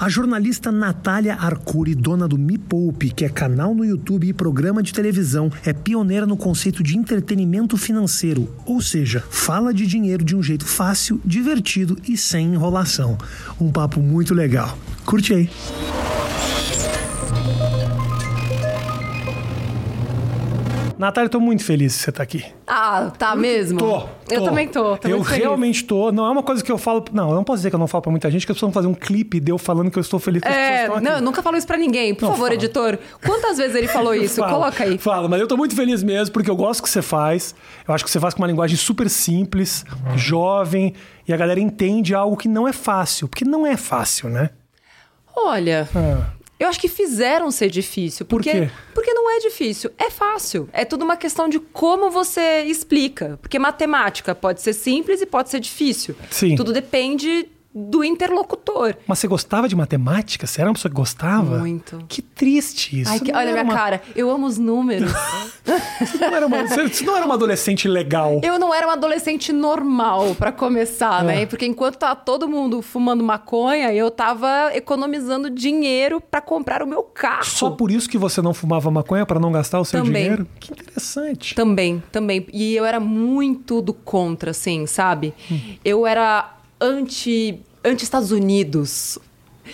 A jornalista Natália Arcuri, dona do Me Poupe, que é canal no YouTube e programa de televisão, é pioneira no conceito de entretenimento financeiro, ou seja, fala de dinheiro de um jeito fácil, divertido e sem enrolação. Um papo muito legal. Curte aí. Natália, estou muito feliz que você está aqui. Ah, tá mesmo? Tô. Eu tô. também tô. tô eu realmente tô. Não é uma coisa que eu falo. Não, eu não posso dizer que eu não falo pra muita gente, que as pessoas vão fazer um clipe de eu falando que eu estou feliz que as pessoas É, estão aqui. não, eu nunca falo isso pra ninguém. Por Não, favor, fala. editor. Quantas vezes ele falou isso? Fala, Coloca aí. Fala, mas eu tô muito feliz mesmo, porque eu gosto do que você faz. Eu acho que você faz com uma linguagem super simples, jovem, e a galera entende algo que não é fácil. Porque não é fácil, né? Olha, Ah, eu acho que fizeram ser difícil. Por Porque, quê? Porque não é difícil. É fácil. É tudo uma questão de como você explica. Porque matemática pode ser simples e pode ser difícil. Sim. Tudo depende do interlocutor. mas você gostava de matemática? Você era uma pessoa que gostava? Muito. Que triste isso. Ai, que- olha minha uma- cara. Eu amo os números. Você não, era uma, você- não era uma adolescente legal. Eu não era uma adolescente normal, pra começar, É. né? Porque enquanto tava todo mundo fumando maconha, eu tava economizando dinheiro pra comprar o meu carro. Só por isso que você não fumava maconha para não gastar o seu Também. dinheiro? Que interessante. Também, também. E eu era muito do contra, assim, sabe? Hum. Eu era anti, anti Estados Unidos.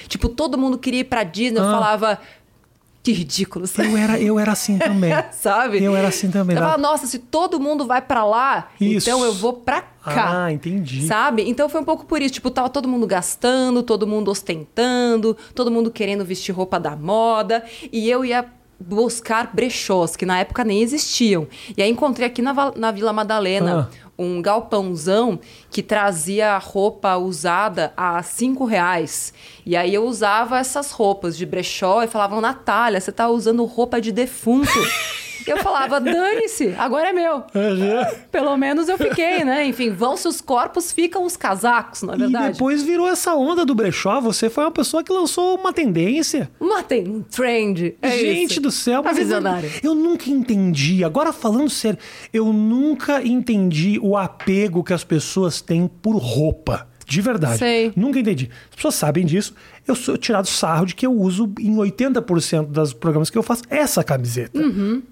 Tipo, todo mundo queria ir pra Disney, eu Ah. falava que ridículo, sabe? Eu era, eu era assim também. sabe? Eu era assim também. Eu falava, nossa, se todo mundo vai pra lá, Isso. então eu vou pra cá. Ah, entendi. Sabe? Então foi um pouco por isso. Tipo, tava todo mundo gastando, todo mundo ostentando, todo mundo querendo vestir roupa da moda. E eu ia buscar brechós, que na época nem existiam. E aí encontrei aqui na, na Vila Madalena Ah. um galpãozão que trazia roupa usada a cinco reais. E aí eu usava essas roupas de brechó e falavam, Natália, você tá usando roupa de defunto. eu falava, dane-se, agora é meu. Pelo menos eu fiquei, né? Enfim, vão-se os corpos, ficam os casacos, na E verdade. depois virou essa onda do brechó. Você foi uma pessoa que lançou uma tendência. Uma um trend. É Gente isso. do céu, eu- visionária. Eu, nunca entendi. Agora falando sério, eu nunca entendi o apego que as pessoas têm por roupa. De verdade. Sei. Nunca entendi. As pessoas sabem disso. Eu sou tirado sarro de que eu uso em 80% dos programas que eu faço essa camiseta.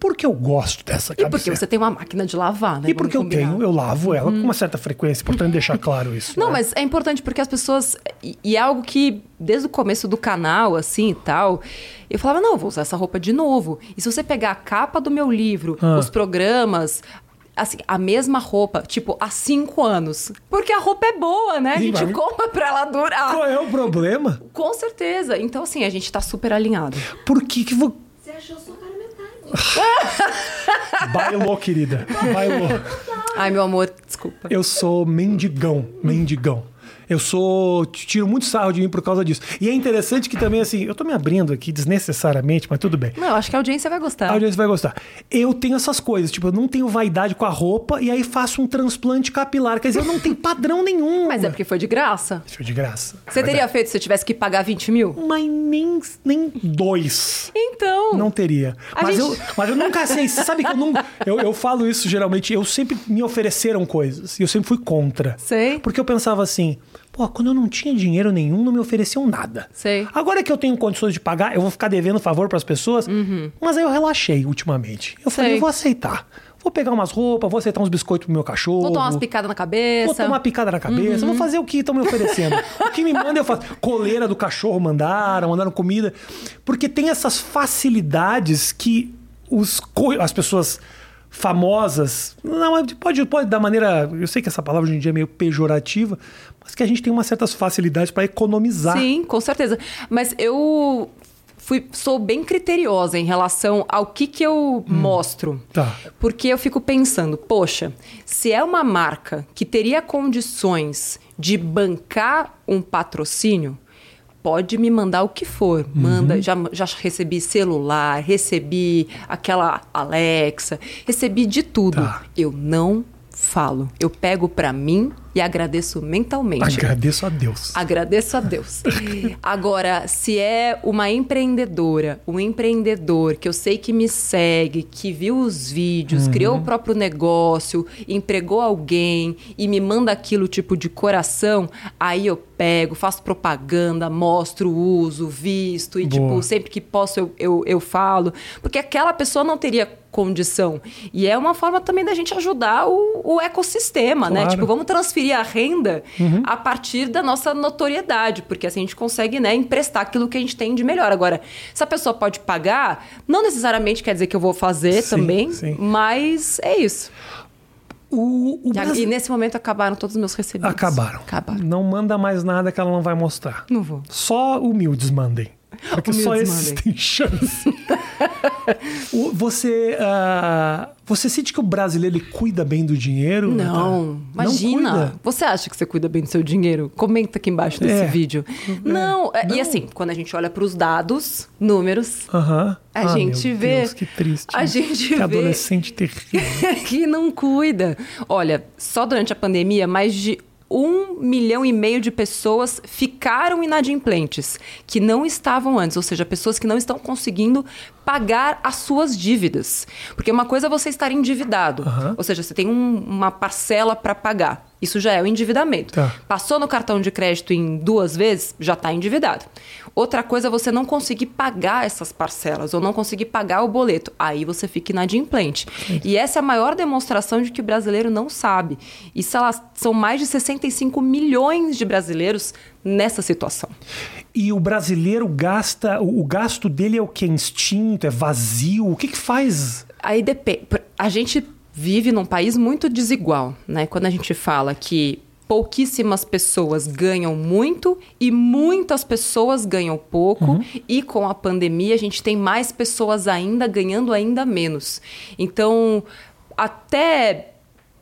Porque eu gosto dessa Uhum. E camiseta. porque você tem uma máquina de lavar, né? E porque eu tenho, eu lavo ela com uma certa frequência. Importante deixar claro isso. Não, né? mas é importante porque as pessoas. E, é algo que, desde o começo do canal, assim e tal, eu falava, não, eu vou usar essa roupa de novo. E se você pegar a capa do meu livro, Ah. os programas. Assim, a mesma roupa, tipo, há cinco anos. Porque a roupa é boa, né? A gente compra pra ela durar. Qual é o problema? Com certeza. Então, assim, a gente tá super alinhado. Por que que vo... Você achou só cara metade. Bailou, querida. Bailou. Ai, meu amor, desculpa. Eu sou mendigão, mendigão. Eu sou. Tiro muito sarro de mim por causa disso. E é interessante que também, assim, eu tô me abrindo aqui desnecessariamente, mas tudo bem. Não, eu acho que a audiência vai A gostar. audiência vai gostar. Eu tenho essas coisas, tipo, eu não tenho vaidade com a roupa e aí faço um transplante capilar. Quer dizer, eu não tenho padrão nenhum. Mas é porque foi de graça. Foi de graça. Você teria feito se você tivesse que pagar 20 mil? Mas nem, nem dois. Então. Não teria. A Mas, gente- eu, mas eu nunca sei. Você sabe que eu não. Eu, eu falo isso geralmente. Eu sempre me ofereceram coisas. E eu sempre fui contra. Sei. Porque eu pensava assim. Pô, quando eu não tinha dinheiro nenhum, não me ofereciam nada. Sei. Agora que eu tenho condições de pagar, eu vou ficar devendo favor pras pessoas. Mas aí eu relaxei ultimamente. Eu falei, Uhum. Sei. eu vou aceitar. Vou pegar umas roupas, vou aceitar uns biscoitos pro meu cachorro. Vou tomar umas picadas na cabeça. Vou tomar uma picada na cabeça, vou fazer o que estão me oferecendo. o que me manda eu faço. Coleira do cachorro mandaram, mandaram comida. Porque tem essas facilidades que os, co- as pessoas famosas. Não, pode, pode da maneira. Eu sei que essa palavra hoje em dia é meio pejorativa, mas que a gente tem umas certas facilidades para economizar. Sim, com certeza. Mas eu fui, sou bem criteriosa em relação ao que, que eu mostro. Tá. Porque eu fico pensando, poxa, se é uma marca que teria condições de bancar um patrocínio, pode me mandar o que for. Manda, já, já recebi celular, recebi aquela Alexa, recebi de tudo. Tá. Eu não falo. Eu pego pra mim e agradeço mentalmente. Agradeço a Deus. Agradeço a Deus. Agora, se é uma empreendedora, um empreendedor que eu sei que me segue, que viu os vídeos, uhum. criou o próprio negócio, empregou alguém e me manda aquilo tipo de coração, aí eu pego, faço propaganda, mostro o uso, visto e, Boa. tipo, sempre que posso eu, eu, eu falo. Porque aquela pessoa não teria condição. E é uma forma também da gente ajudar o, o ecossistema, né? claro. né? Tipo, vamos transferir a renda uhum. a partir da nossa notoriedade, porque assim a gente consegue, né, emprestar aquilo que a gente tem de melhor. Agora, se a pessoa pode pagar, não necessariamente quer dizer que eu vou fazer sim, também, sim. mas é isso. O, o Brasil... E nesse momento acabaram todos os meus recebidos. Acabaram. acabaram. Não manda mais nada que ela não vai mostrar. Não vou. Só humildes mandem. Porque só esses têm chance. você, uh, você sente que o brasileiro ele cuida bem do dinheiro? Não, imagina. Não você acha que você cuida bem do seu dinheiro? Comenta aqui embaixo desse é. vídeo. É. Não, é, não, e assim, quando a gente olha para os dados, números, uh -huh. a ah, gente vê. Deus, que triste. A gente que vê. adolescente terrível. que não cuida. Olha, só durante a pandemia, mais de um milhão e meio de pessoas ficaram inadimplentes, que não estavam antes, ou seja, pessoas que não estão conseguindo pagar as suas dívidas. Porque uma coisa é você estar endividado, uhum. ou seja, você tem um, uma parcela para pagar. Isso já é o endividamento. Tá. Passou no cartão de crédito em duas vezes, já está endividado. Outra coisa é você não conseguir pagar essas parcelas ou não conseguir pagar o boleto. Aí você fica inadimplente. Sim. E essa é a maior demonstração de que o brasileiro não sabe. E são mais de 65 milhões de brasileiros nessa situação. E o brasileiro gasta, o, gasto dele é o que? Instinto? É vazio? O que, que faz? Aí depende. A gente vive num país muito desigual, né? Quando a gente fala que pouquíssimas pessoas ganham muito e muitas pessoas ganham pouco uhum. e com a pandemia a gente tem mais pessoas ainda ganhando ainda menos. Então, até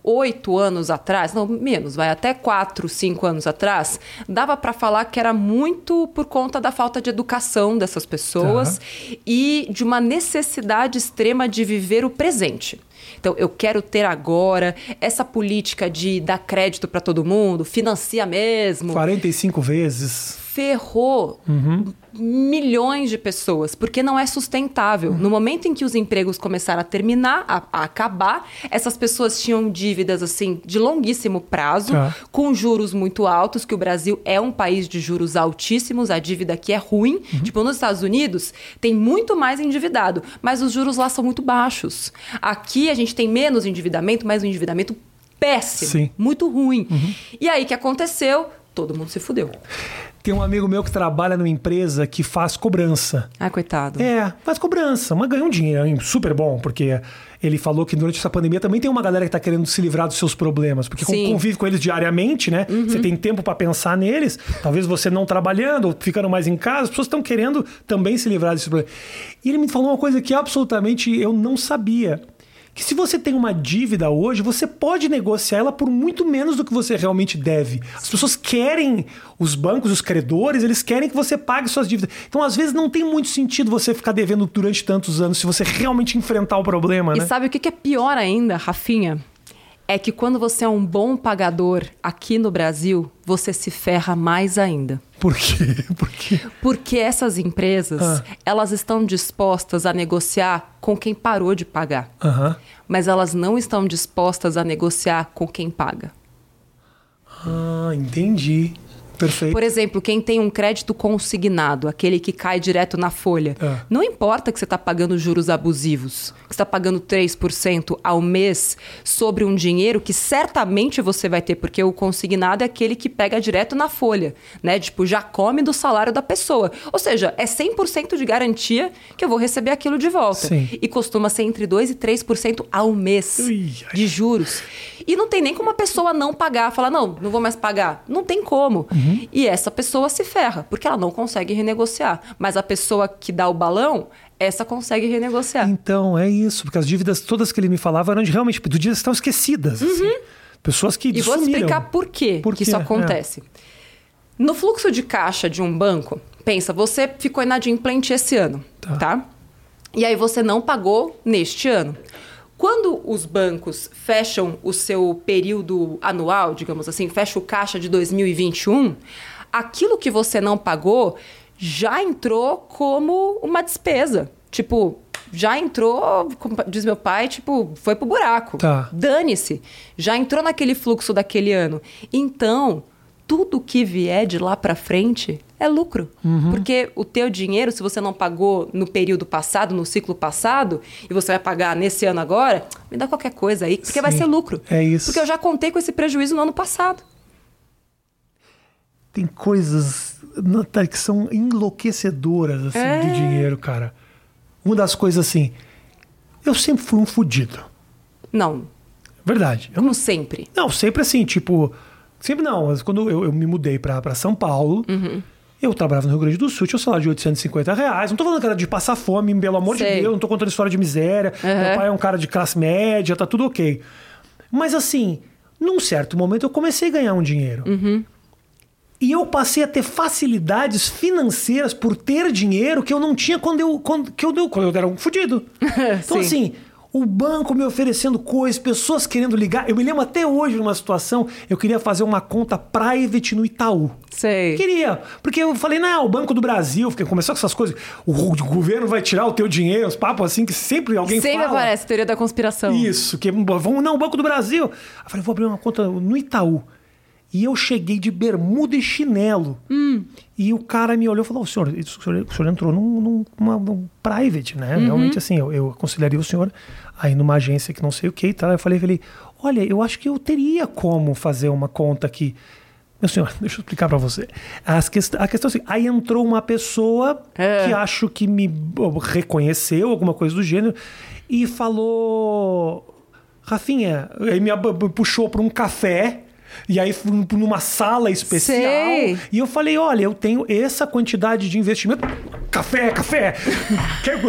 oito anos atrás, não menos, vai até quatro, cinco anos atrás, dava para falar que era muito por conta da falta de educação dessas pessoas e de uma necessidade extrema de viver o presente. Então, eu quero ter agora essa política de dar crédito para todo mundo, financia mesmo. 45 vezes ferrou uhum. Milhões de pessoas, porque não é sustentável. No momento em que os empregos começaram a terminar, a, a, acabar, essas pessoas tinham dívidas assim de longuíssimo prazo, tá. com juros muito altos, que o Brasil é um país de juros altíssimos, a dívida aqui é ruim. Uhum. Tipo, nos Estados Unidos tem muito mais endividado, mas os juros lá são muito baixos. Aqui a gente tem menos endividamento, mas um endividamento péssimo, Sim. muito ruim. Uhum. E aí o que aconteceu? Todo mundo se fudeu. Tem um amigo meu que trabalha numa empresa que faz cobrança. Ah, coitado. É, faz cobrança, mas ganha um dinheiro super bom, porque ele falou que durante essa pandemia também tem uma galera que está querendo se livrar dos seus problemas, porque Sim. convive com eles diariamente, né? Uhum. Você tem tempo para pensar neles, talvez você não trabalhando, ou ficando mais em casa, as pessoas estão querendo também se livrar desses problemas. E ele me falou uma coisa que absolutamente eu não sabia que se você tem uma dívida hoje, você pode negociar ela por muito menos do que você realmente deve. As pessoas querem, os bancos, os credores, eles querem que você pague suas dívidas. Então, às vezes, não tem muito sentido você ficar devendo durante tantos anos se você realmente enfrentar o problema. E né? sabe o que é pior ainda, Rafinha? É que quando você é um bom pagador aqui no Brasil, você se ferra mais ainda. Por quê? Por quê? Porque essas empresas, ah. elas estão dispostas a negociar com quem parou de pagar. Mas elas não estão dispostas a negociar com quem paga. Ah, entendi. Perfeito. Por exemplo, quem tem um crédito consignado, aquele que cai direto na folha, é. não importa que você está pagando juros abusivos, que está pagando 3% ao mês sobre um dinheiro que certamente você vai ter, porque o consignado é aquele que pega direto na folha, né? Tipo, já come do salário da pessoa. Ou seja, é 100% de garantia que eu vou receber aquilo de volta. Sim. E costuma ser entre 2% e 3% ao mês Ui, de juros. E não tem nem como a pessoa não pagar, falar, não, não vou mais pagar. Não tem como. Uhum. Uhum. E essa pessoa se ferra, porque ela não consegue renegociar. Mas a pessoa que dá o balão, essa consegue renegociar. Então, é isso, porque as dívidas todas que ele me falava eram de, realmente do dia estão esquecidas. Assim. Uhum. Assim. Pessoas que E vou explicar por quê por que isso acontece. É. No fluxo de caixa de um banco, pensa, você ficou inadimplente esse ano, tá? tá? E aí você não pagou neste ano. Quando os bancos fecham o seu período anual, digamos assim, fecha o caixa de 2021, aquilo que você não pagou já entrou como uma despesa. Tipo, já entrou, como diz meu pai, tipo, foi pro buraco. Tá. Dane-se. Já entrou naquele fluxo daquele ano. Então, tudo que vier de lá para frente é lucro. Porque o teu dinheiro, se você não pagou no período passado, no ciclo passado, e você vai pagar nesse ano agora, me dá qualquer coisa aí, porque vai Sim, ser lucro. é isso. Porque eu já contei com esse prejuízo no ano passado. Tem coisas que são enlouquecedoras assim, É. de dinheiro, cara. Uma das coisas assim. Eu sempre fui um fudido. Não, Verdade. Eu não, como sempre. não, sempre assim, tipo. Sempre não. Mas quando eu, eu me mudei pra, pra São Paulo, Uhum. Eu trabalhava no Rio Grande do Sul, tinha um salário de 850 reais. Não tô falando, cara, de passar fome, pelo amor de Sei. Deus, não tô contando história de miséria. Meu pai é um cara de classe média, tá tudo ok. Mas assim, num certo momento eu comecei a ganhar um dinheiro. Uhum. E eu passei a ter facilidades financeiras por ter dinheiro que eu não tinha quando eu, quando, que eu, quando eu era um fudido. Então, Sim. assim, o banco me oferecendo coisas, pessoas querendo ligar. Eu me lembro até hoje de uma situação, eu queria fazer uma conta private no Itaú. Sei. Queria. Porque eu falei, não, o Banco do Brasil, porque começou com essas coisas. O, governo vai tirar o teu dinheiro, os papos assim, que sempre alguém Sempre fala. aparece teoria da conspiração. Isso, que vamos, não, o Banco do Brasil. Eu falei, vou abrir uma conta no Itaú. E eu cheguei de bermuda e chinelo. E o cara me olhou e falou: o senhor, o senhor, o senhor entrou num, num, numa- num private, né? Realmente, assim, eu, eu aconselharia o senhor aí numa agência que não sei o que e tal. Eu falei, falei, olha, eu acho que eu teria como fazer uma conta aqui. Meu senhor, deixa eu explicar pra você. As quest a questão é assim, aí entrou uma pessoa É. que acho que me reconheceu, alguma coisa do gênero, e falou... Rafinha, aí me puxou para um café... E aí fui numa sala especial. Sei. E eu falei: olha, eu tenho essa quantidade de investimento. Café, café! Quer-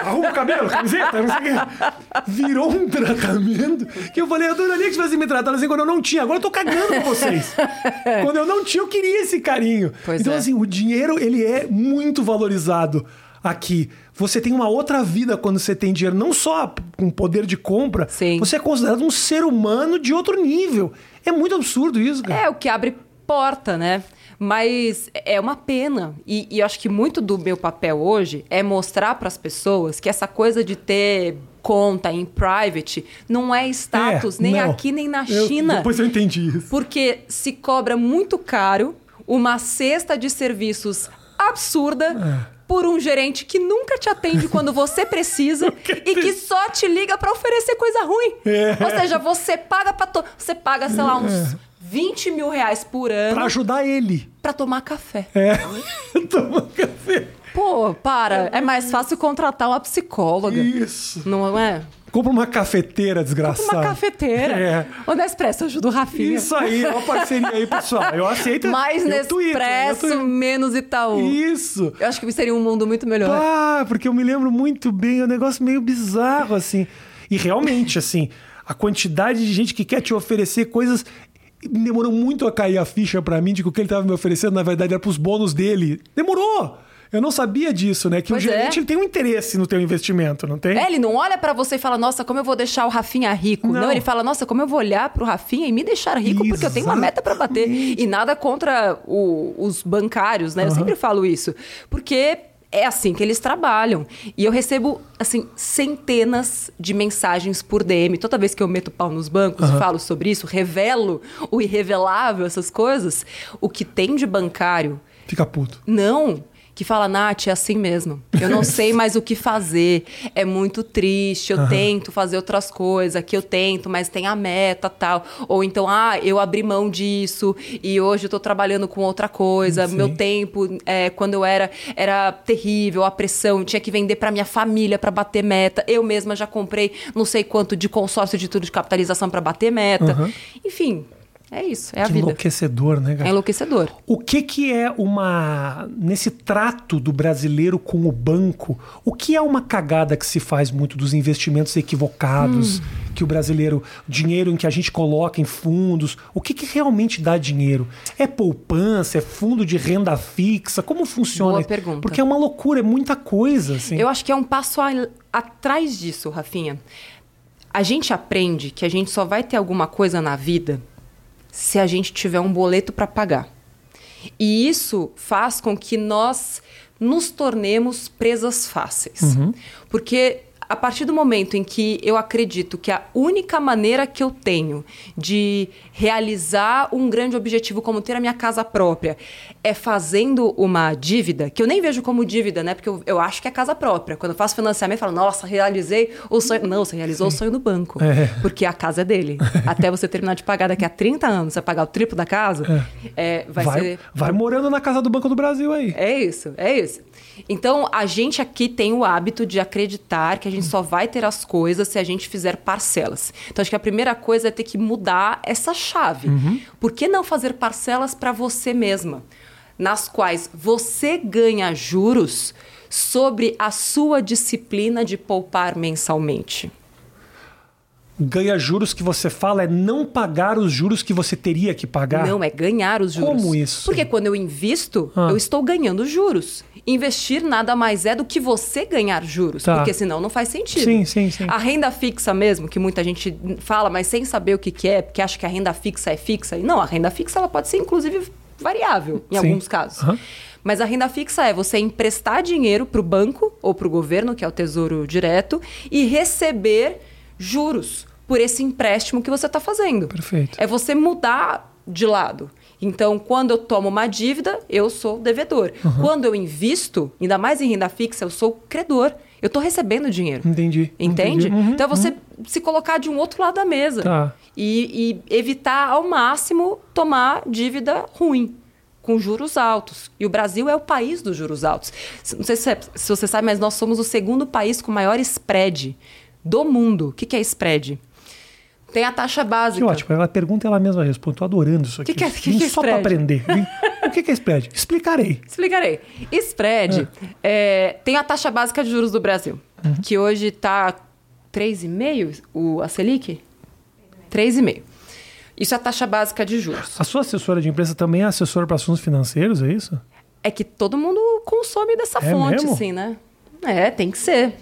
Arruma o cabelo, camiseta, não sei o. Virou um tratamento que eu falei, eu adoraria que tivesse me tratado assim quando eu não tinha. Agora eu tô cagando com vocês. quando eu não tinha, eu queria esse carinho. Pois então, é. assim, o dinheiro, ele é muito valorizado aqui. Você tem uma outra vida quando você tem dinheiro, não só com poder de compra, Sim. você é considerado um ser humano de outro nível. É muito absurdo isso, cara. É o que abre porta, né? Mas é uma pena. E, e eu acho que muito do meu papel hoje é mostrar para as pessoas que essa coisa de ter conta em private não é status, É, nem não. aqui nem na Eu- China. depois eu entendi isso. Porque se cobra muito caro uma cesta de serviços absurda É. por um gerente que nunca te atende quando você precisa e que só te liga pra oferecer coisa ruim. É. Ou seja, você paga para você paga, sei lá, uns 20 mil reais por ano Pra ajudar ele. pra tomar café. É. Toma café. Pô, para. É mais fácil contratar uma psicóloga. Isso. Não é? Compra uma cafeteira, desgraçado. Uma cafeteira. É. O Nespresso ajuda o Rafinha. Isso aí, é uma parceria aí, pessoal. Eu aceito. Mais tweeto, Nespresso, menos Itaú. Isso. Eu acho que seria um mundo muito melhor. Ah, porque eu me lembro muito bem, é um negócio meio bizarro, assim. E realmente, assim, a quantidade de gente que quer te oferecer coisas. Demorou muito a cair a ficha pra mim de que o que ele tava me oferecendo, na verdade, era pros bônus dele. Demorou! Eu não sabia disso, né? Que Pois o é. gerente ele tem um interesse no teu investimento, não tem? É, ele não olha pra você e fala, nossa, como eu vou deixar o Rafinha rico. Não, Não. ele fala, nossa, como eu vou olhar pro Rafinha e me deixar rico, porque eu tenho uma meta pra bater. E nada contra o- os bancários, né? Eu sempre falo isso. Porque é assim que eles trabalham. E eu recebo, assim, centenas de mensagens por DM. Toda vez que eu meto pau nos bancos e falo sobre isso, revelo o irrevelável, essas coisas, o que tem de bancário Fica puto. não, que fala, Nath, é assim mesmo. Eu não sei mais o que fazer. É muito triste. Eu tento fazer outras coisas. Aqui eu tento, mas tem a meta tal. Ou então, ah, eu abri mão disso e hoje eu tô trabalhando com outra coisa. Sim. Meu tempo, é, quando eu era, era terrível, a pressão. Tinha que vender pra minha família pra bater meta. Eu mesma já comprei não sei quanto de consórcio de tudo de capitalização pra bater meta. Uhum. Enfim, é isso. É a Que vida. enlouquecedor, né, É cara? enlouquecedor. O que que é uma nesse trato do brasileiro com o banco? O que é uma cagada que se faz muito dos investimentos equivocados que o brasileiro dinheiro em que a gente coloca em fundos? O que que realmente dá dinheiro? É poupança? É fundo de renda fixa? Como funciona? Boa pergunta. Porque é uma loucura, é muita coisa, assim. Eu acho que é um passo a- atrás disso, Rafinha. A gente aprende que a gente só vai ter alguma coisa na vida se a gente tiver um boleto para pagar. E isso faz com que nós nos tornemos presas fáceis. Porque a partir do momento em que eu acredito que a única maneira que eu tenho de realizar um grande objetivo como ter a minha casa própria é fazendo uma dívida, que eu nem vejo como dívida, né? Porque eu, eu acho que é casa própria. Quando eu faço financiamento, eu falo, nossa, realizei o sonho. Não, você realizou Sim. o sonho do banco. É. Porque a casa é dele. Até você terminar de pagar daqui a 30 anos, você pagar o triplo da casa, é. vai, vai, ser. Vai morando na casa do Banco do Brasil aí. É isso, é isso. Então, a gente aqui tem o hábito de acreditar que a gente só vai ter as coisas se a gente fizer parcelas. Então, acho que a primeira coisa é ter que mudar essa chave. Uhum. Por que não fazer parcelas para você mesma? Nas quais você ganha juros sobre a sua disciplina de poupar mensalmente. Ganha juros que você fala é não pagar os juros que você teria que pagar? Não, é ganhar os juros. Como isso? Porque quando eu invisto, Ah. eu estou ganhando juros. Investir nada mais é do que você ganhar juros, Tá. porque senão não faz sentido. Sim, sim, sim. A renda fixa mesmo, que muita gente fala, mas sem saber o que, que é, porque acha que a renda fixa é fixa. E não, a renda fixa ela pode ser inclusive variável em Sim. alguns casos. Aham. Mas a renda fixa é você emprestar dinheiro para o banco ou para o governo, que é o Tesouro Direto, e receber juros por esse empréstimo que você está fazendo. Perfeito. É você mudar de lado. Então, quando eu tomo uma dívida, eu sou devedor. Uhum. Quando eu invisto, ainda mais em renda fixa, eu sou credor. Eu estou recebendo dinheiro. Entendi. Entende? entendi. Uhum, então é você se colocar de um outro lado da mesa. Tá. E, e evitar ao máximo tomar dívida ruim. Com juros altos. E o Brasil é o país dos juros altos. Não sei se, se você sabe, mas nós somos o segundo país com maior spread do mundo. O que, que é spread? Tem a taxa Que básica. ótimo. Ela pergunta ela mesma responde. Tô adorando isso aqui. Que que é- que Vim que é só para aprender. Vim- O que que é spread? Explicarei. Explicarei. Spread é, tem a taxa básica de juros do Brasil, Uhum. que hoje está 3,5% o, a Selic? 3,5%. Isso é a taxa básica de juros. A sua assessora de empresa também é assessora para assuntos financeiros, é isso? É que todo mundo consome dessa É fonte, mesmo? assim, né? É, tem que ser.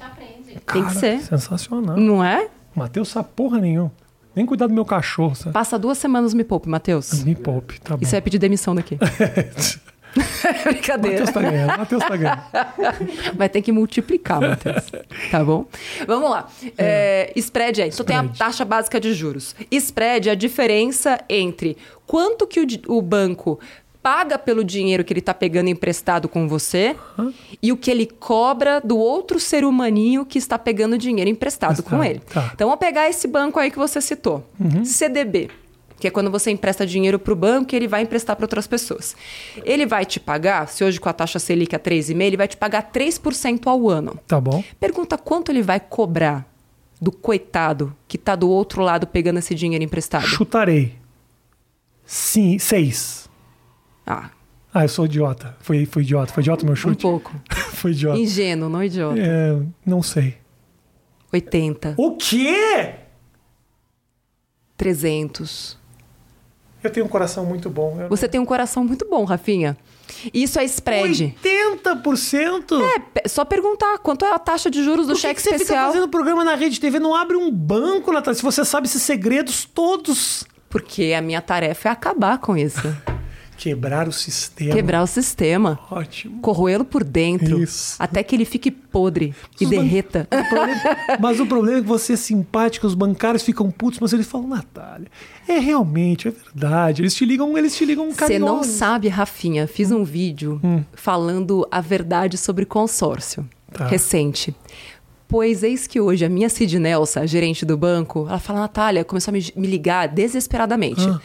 Tem Cara, que ser. Sensacional. Não é? Mateus sabe porra nenhuma. Nem cuidar do meu cachorro, sabe? Passa duas semanas me poupe, Matheus. Me poupe, tá bom. Isso é pedir demissão daqui. Brincadeira. Matheus tá ganhando, Matheus tá ganhando. Vai ter que multiplicar, Matheus. Tá bom? Vamos lá. É, spread é isso. Tem a taxa básica de juros. Spread é a diferença entre quanto que o, o banco paga pelo dinheiro que ele está pegando emprestado com você e o que ele cobra do outro ser humaninho que está pegando dinheiro emprestado com Emprestado, ele. tá. Então, vamos pegar esse banco aí que você citou. CDB. Que é quando você empresta dinheiro para o banco e ele vai emprestar para outras pessoas. Ele vai te pagar, se hoje com a taxa Selic a 3,5%, ele vai te pagar 3% ao ano. Tá bom. Pergunta quanto ele vai cobrar do coitado que está do outro lado pegando esse dinheiro emprestado. Chutarei. Sim, seis. Ah, Ah, eu sou idiota. Foi, foi idiota. Foi idiota o meu um chute? pouco. Foi idiota. Ingênuo, não idiota. É, não sei. 80, O quê? 300. Eu tenho um coração muito bom. Eu- Você tem um coração muito bom, Rafinha. Isso é spread. 80%? É, só perguntar quanto é a taxa de juros do que, cheque que você fica especial. fazendo programa na Rede TV? Não abre um banco, Natália, se você sabe esses segredos todos. Porque a minha tarefa é acabar com isso. Quebrar o sistema. Quebrar o sistema. Ótimo. Corroê-lo por dentro. Isso. Até que ele fique podre e Os ban- derreta. O problema- mas o problema é que você é simpática, os bancários ficam putos, mas eles falam, Natália, é realmente, é verdade. Eles te ligam, eles te ligam Você não sabe, Rafinha, fiz um vídeo falando a verdade sobre consórcio Tá. recente. Pois eis que hoje a minha Cid Nelsa, a gerente do banco, ela fala, Natália, começou a me, me ligar desesperadamente. Ah.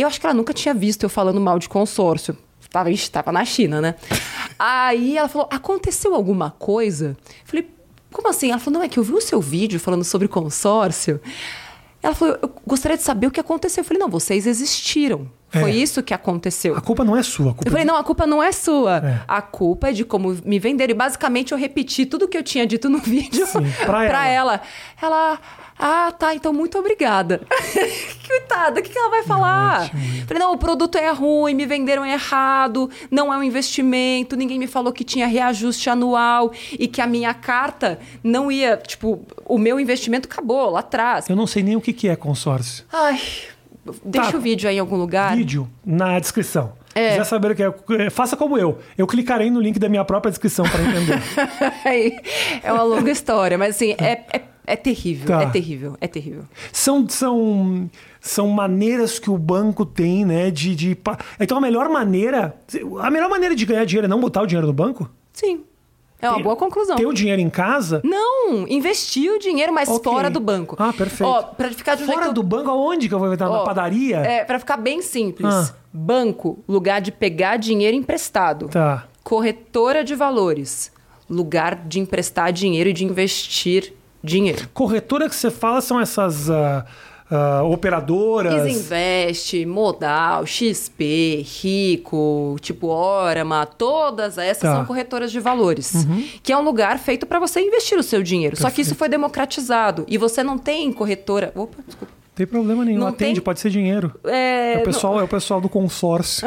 Eu acho que ela nunca tinha visto eu falando mal de consórcio. Tava, ixi, tava na China, né? Aí ela falou, aconteceu alguma coisa? Eu falei, como assim? Ela falou, não, é que eu vi o seu vídeo falando sobre consórcio. Ela falou, eu gostaria de saber o que aconteceu. Eu falei, não, vocês existiram. Foi É. isso que aconteceu. A culpa não é sua, Eu falei, não, a culpa não é sua. É. A culpa é de como me venderam. E basicamente eu repeti tudo que eu tinha dito no vídeo pra ela. ela. Ela, Ah, tá, então muito obrigada. Coitada, o que, que ela vai falar? Ótimo. Falei, não, o produto é ruim, me venderam errado, não é um investimento, ninguém me falou que tinha reajuste anual e que a minha carta não ia, tipo, o meu investimento acabou lá atrás. Eu não sei nem o que que é consórcio. Ai, deixa Tá. o vídeo aí em algum lugar. Vídeo na descrição. É. Quiser saber o que é, faça como eu. Eu clicarei no link da minha própria descrição para entender. É uma longa história, mas assim, é, é, é terrível, Tá. é terrível, é terrível. são, são, são maneiras que o banco tem, né? De, de. Então a melhor maneira. A melhor maneira de ganhar dinheiro é não botar o dinheiro no banco? Sim, é uma Ter- boa conclusão. Ter o dinheiro em casa? Não, investir o dinheiro, mas Ok. fora do banco. Ah, perfeito. Ó, pra ficar de um Fora jeito... do banco, aonde que eu vou? Na Ó, padaria? É, pra ficar bem simples. Ah. Banco, lugar de pegar dinheiro emprestado. Tá. Corretora de valores, lugar de emprestar dinheiro e de investir dinheiro. Corretora que você fala são essas ah, ah, operadoras. Isinvest, Modal, XP, Rico, tipo Orama, todas essas Tá. são corretoras de valores, que é um lugar feito para você investir o seu dinheiro. Só que isso Perfeito. foi democratizado e você não tem corretora. Opa, desculpa. Não tem problema nenhum. Não Atende, tem- pode ser dinheiro. É, É o pessoal, é o pessoal do consórcio.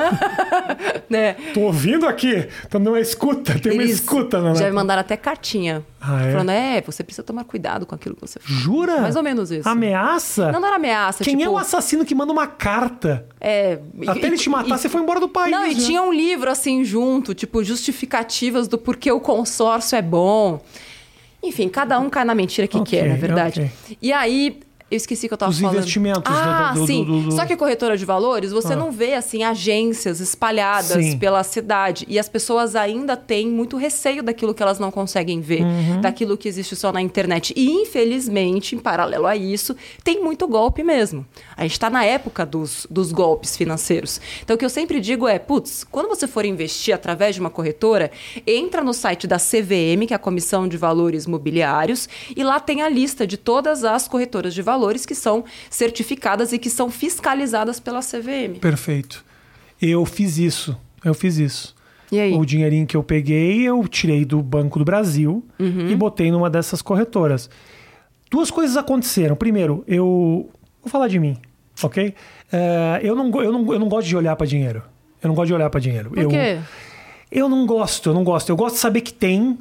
né? Tô ouvindo aqui. Não é escuta, tem uma Eles escuta na já me mandaram até cartinha. Ah, é? Falando, é, você precisa tomar cuidado com aquilo que você faz. Jura? Mais ou menos isso. Ameaça? Não, não era ameaça. Quem tipo, é o assassino que manda uma carta? É, Até e- ele te matar, e- você foi embora do país. Não, e né? tinha um livro assim junto, tipo, justificativas do porquê o consórcio é bom. Enfim, cada um cai na mentira que Ok, quer, na verdade. ok. E aí, eu esqueci que eu tava Os falando. investimentos do- Ah, do- do- sim. do- Só que corretora de valores, você Ah. não vê, assim, agências espalhadas Sim. pela cidade. E as pessoas ainda têm muito receio daquilo que elas não conseguem ver, Uhum. daquilo que existe só na internet. E, infelizmente, em paralelo a isso, tem muito golpe mesmo. A gente está na época dos, dos golpes financeiros. Então, o que eu sempre digo é, putz, quando você for investir através de uma corretora, entra no site da CVM, que é a Comissão de Valores Mobiliários, e lá tem a lista de todas as corretoras de valores que são certificadas e que são fiscalizadas pela CVM. Perfeito. Eu fiz isso. Eu fiz isso. E aí? O dinheirinho que eu peguei, eu tirei do Banco do Brasil Uhum. e botei numa dessas corretoras. Duas coisas aconteceram. Primeiro, eu. Vou falar de mim, ok? Eh, eu, não, eu, não, eu não gosto de olhar para dinheiro. Eu não gosto de olhar para dinheiro. Por eu, quê? Eu não gosto, eu não gosto. Eu gosto de saber que tem,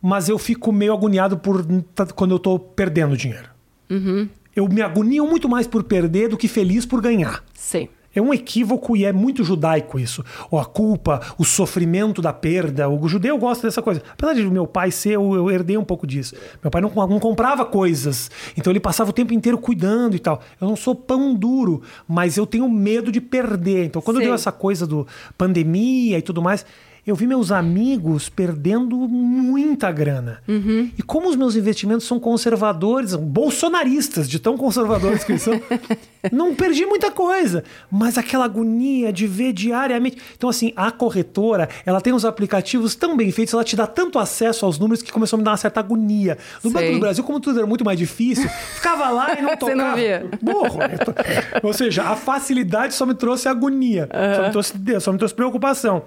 mas eu fico meio agoniado por tá- quando eu tô perdendo dinheiro. Uhum. Eu me agonio muito mais por perder do que feliz por ganhar. Sei. É um equívoco e é muito judaico isso. Ou a culpa, o sofrimento da perda. O judeu gosta dessa coisa. Apesar de meu pai ser, eu, eu herdei um pouco disso. Meu pai não, não comprava coisas. Então ele passava o tempo inteiro cuidando e tal. Eu não sou pão duro, mas eu tenho medo de perder. Então quando Sei. deu essa coisa do pandemia e tudo mais, eu vi meus amigos perdendo muita grana. E como os meus investimentos são conservadores, bolsonaristas, de tão conservadores que eles são, não perdi muita coisa. Mas aquela agonia de ver diariamente. Então, assim, a corretora, ela tem uns aplicativos tão bem feitos, ela te dá tanto acesso aos números que começou a me dar uma certa agonia. No Sei. Banco do Brasil, como tudo era muito mais difícil, ficava lá e não Você tocava. não via. Burro. Eu tô- Ou seja, a facilidade só me trouxe agonia, só, me trouxe, só me trouxe preocupação.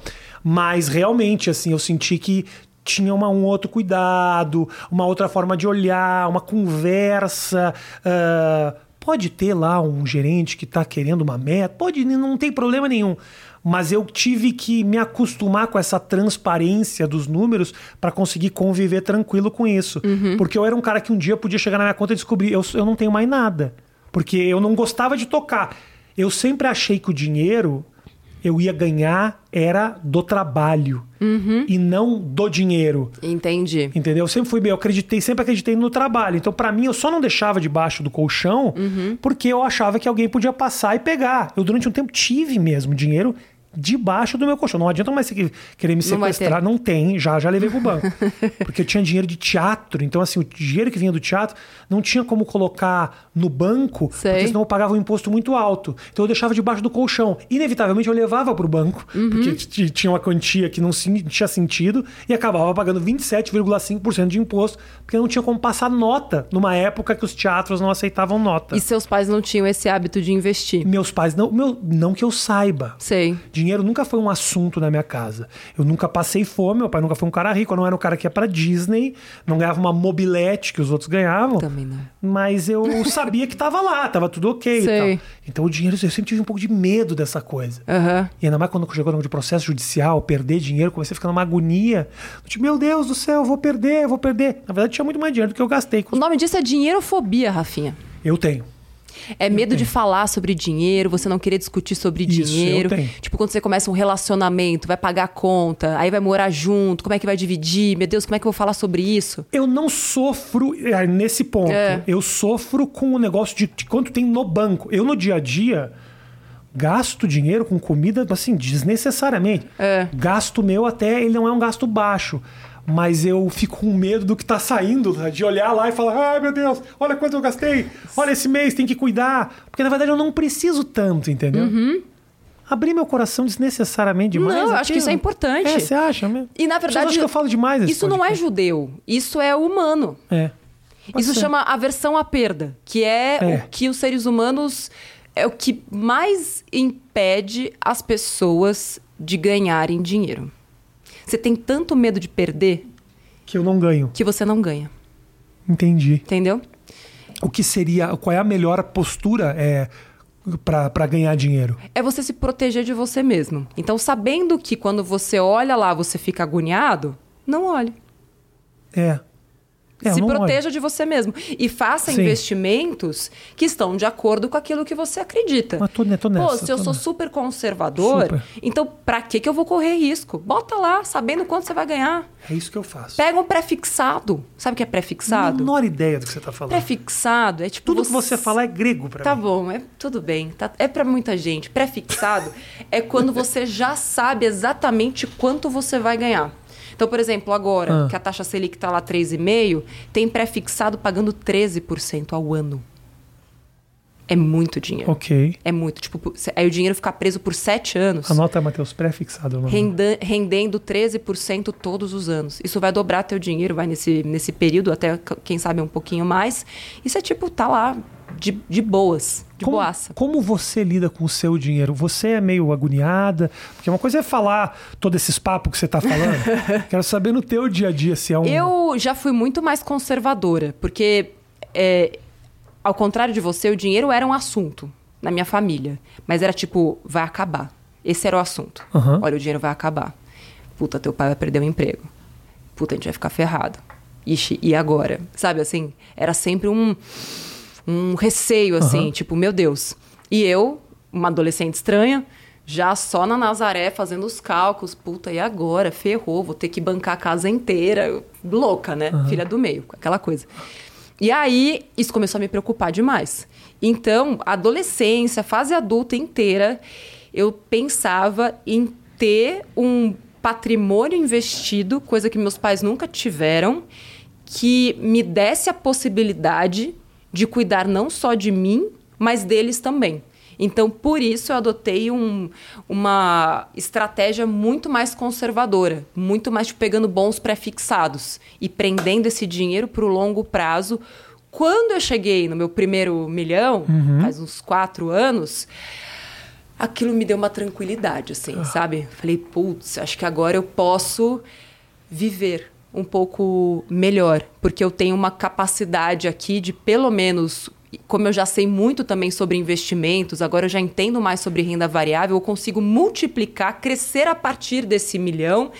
Mas realmente, assim, eu senti que tinha uma- um outro cuidado, uma outra forma de olhar, uma conversa. ah, pode ter lá um gerente que está querendo uma meta, pode, não tem problema nenhum. Mas eu tive que me acostumar com essa transparência dos números para conseguir conviver tranquilo com isso. Porque eu era um cara que um dia podia chegar na minha conta e descobrir, eu, eu não tenho mais nada. Porque eu não gostava de tocar. Eu sempre achei que o dinheiro eu ia ganhar era do trabalho e não do dinheiro. Entendi. Entendeu? Eu sempre fui bem, eu acreditei, sempre acreditei no trabalho. Então, pra mim, eu só não deixava debaixo do colchão porque eu achava que alguém podia passar e pegar. Eu, durante um tempo, tive mesmo dinheiro debaixo do meu colchão. Não adianta mais você querer me Não sequestrar. ter. Não, tem, já, já levei pro banco. porque eu tinha dinheiro de teatro. Então, assim, o dinheiro que vinha do teatro não tinha como colocar no banco, Sei. porque senão eu pagava um imposto muito alto. Então, eu deixava debaixo do colchão. Inevitavelmente, eu levava pro banco, Uhum. porque tinha uma quantia que não tinha sentido e acabava pagando 27,5% de imposto, porque não tinha como passar nota numa época que os teatros não aceitavam nota. E seus pais não tinham esse hábito de investir? Meus pais, não, meu, não que eu saiba, Sei. de dinheiro nunca foi um assunto na minha casa. Eu nunca passei fome, meu pai nunca foi um cara rico, eu não era um cara que ia pra Disney, não ganhava uma mobilete que os outros ganhavam. Também não. Mas eu sabia que tava lá, tava tudo ok e Sei. tal. Então o dinheiro, eu sempre tive um pouco de medo dessa coisa. Aham. E ainda mais quando chegou no de processo judicial, perder dinheiro, comecei a ficar numa agonia. Tipo, meu Deus do céu, eu vou perder, eu vou perder. Na verdade, tinha muito mais dinheiro do que eu gastei. com O nome disso é dinheirofobia, Rafinha. Eu tenho. É medo de falar sobre dinheiro, você não querer discutir sobre Isso, dinheiro. Tipo, quando você começa um relacionamento, vai pagar a conta, aí vai morar junto, como é que vai dividir? Meu Deus, como é que eu vou falar sobre isso? Eu não sofro é, nesse ponto. É. Eu sofro com o negócio de, de quanto tem no banco. Eu, no dia a dia, gasto dinheiro com comida, assim, desnecessariamente. É. Gasto meu até, ele não é um gasto baixo. Mas eu fico com medo do que tá saindo, né? de olhar lá e falar: ai meu Deus, olha quanto eu gastei, olha esse mês, tem que cuidar. Porque na verdade eu não preciso tanto, entendeu? Abrir meu coração desnecessariamente demais. Uhum. Não, eu acho que isso é importante. É, você acha mesmo? E na verdade. acham que eu falo demais Isso não é judeu, isso é humano. É. Pode Isso ser. chama aversão à perda, que é, É. o que os seres humanos é o que mais impede as pessoas de ganharem dinheiro. Você tem tanto medo de perder Que eu não ganho. que você não ganha, Entendi. entendeu? O que seria, qual é a melhor postura é, para ganhar dinheiro? É você se proteger de você mesmo. Então, sabendo que quando você olha lá, você fica agoniado, não olhe. É. É, se não olho. proteja de você mesmo. E faça Sim. investimentos que estão de acordo com aquilo que você acredita. Mas tô, tô nessa. Pô, se eu sou nessa. super conservador, Super. então pra que, que eu vou correr risco? Bota lá, sabendo quanto você vai ganhar. É isso que eu faço. Pega um pré-fixado. Sabe o que é pré-fixado? Menor ideia do que você tá falando. Pré-fixado é tipo. Tudo que você fala é grego pra Tá mim. bom, é tudo bem. Tá, é pra muita gente. Pré-fixado é quando você já sabe exatamente quanto você vai ganhar. Então, por exemplo, agora Ah. que a taxa Selic tá lá 3,5, tem pré-fixado pagando 13% ao ano. É muito dinheiro. Ok. É muito. Tipo, aí o dinheiro fica preso por 7 anos. Anota, Matheus, pré-fixado. renda- rendendo 13% todos os anos. Isso vai dobrar teu dinheiro, vai nesse, nesse período, até quem sabe um pouquinho mais. Isso é tipo, tá lá de, de boas, de Como, boaça. como você lida com o seu dinheiro? Você é meio agoniada? Porque uma coisa é falar todos esses papos que você tá falando. Quero saber no teu dia a dia se é um. Eu já fui muito mais conservadora, porque, é, ao contrário de você, o dinheiro era um assunto na minha família. Mas era tipo, vai acabar. Esse era o assunto. Aham. Olha, o dinheiro vai acabar. Puta, teu pai vai perder o emprego. Puta, a gente vai ficar ferrado. Ixi, e agora? Sabe assim? Era sempre um, um receio, assim, Aham. tipo, meu Deus. E eu, uma adolescente estranha, já só na Nazaré fazendo os cálculos. Puta, e agora? Ferrou, vou ter que bancar a casa inteira. Louca, né? Filha do meio, aquela coisa. E aí, isso começou a me preocupar demais. Então, adolescência, fase adulta inteira, eu pensava em ter um patrimônio investido, coisa que meus pais nunca tiveram, que me desse a possibilidade de cuidar não só de mim, mas deles também. Então, por isso, eu adotei um- uma estratégia muito mais conservadora, muito mais tipo, pegando bons pré-fixados e prendendo esse dinheiro para o longo prazo. Quando eu cheguei no meu primeiro milhão, faz uns quatro anos, aquilo me deu uma tranquilidade, assim, sabe? Falei, putz, acho que agora eu posso viver um pouco melhor, porque eu tenho uma capacidade aqui de pelo menos, como eu já sei muito também sobre investimentos, agora eu já entendo mais sobre renda variável, eu consigo multiplicar, crescer a partir desse milhão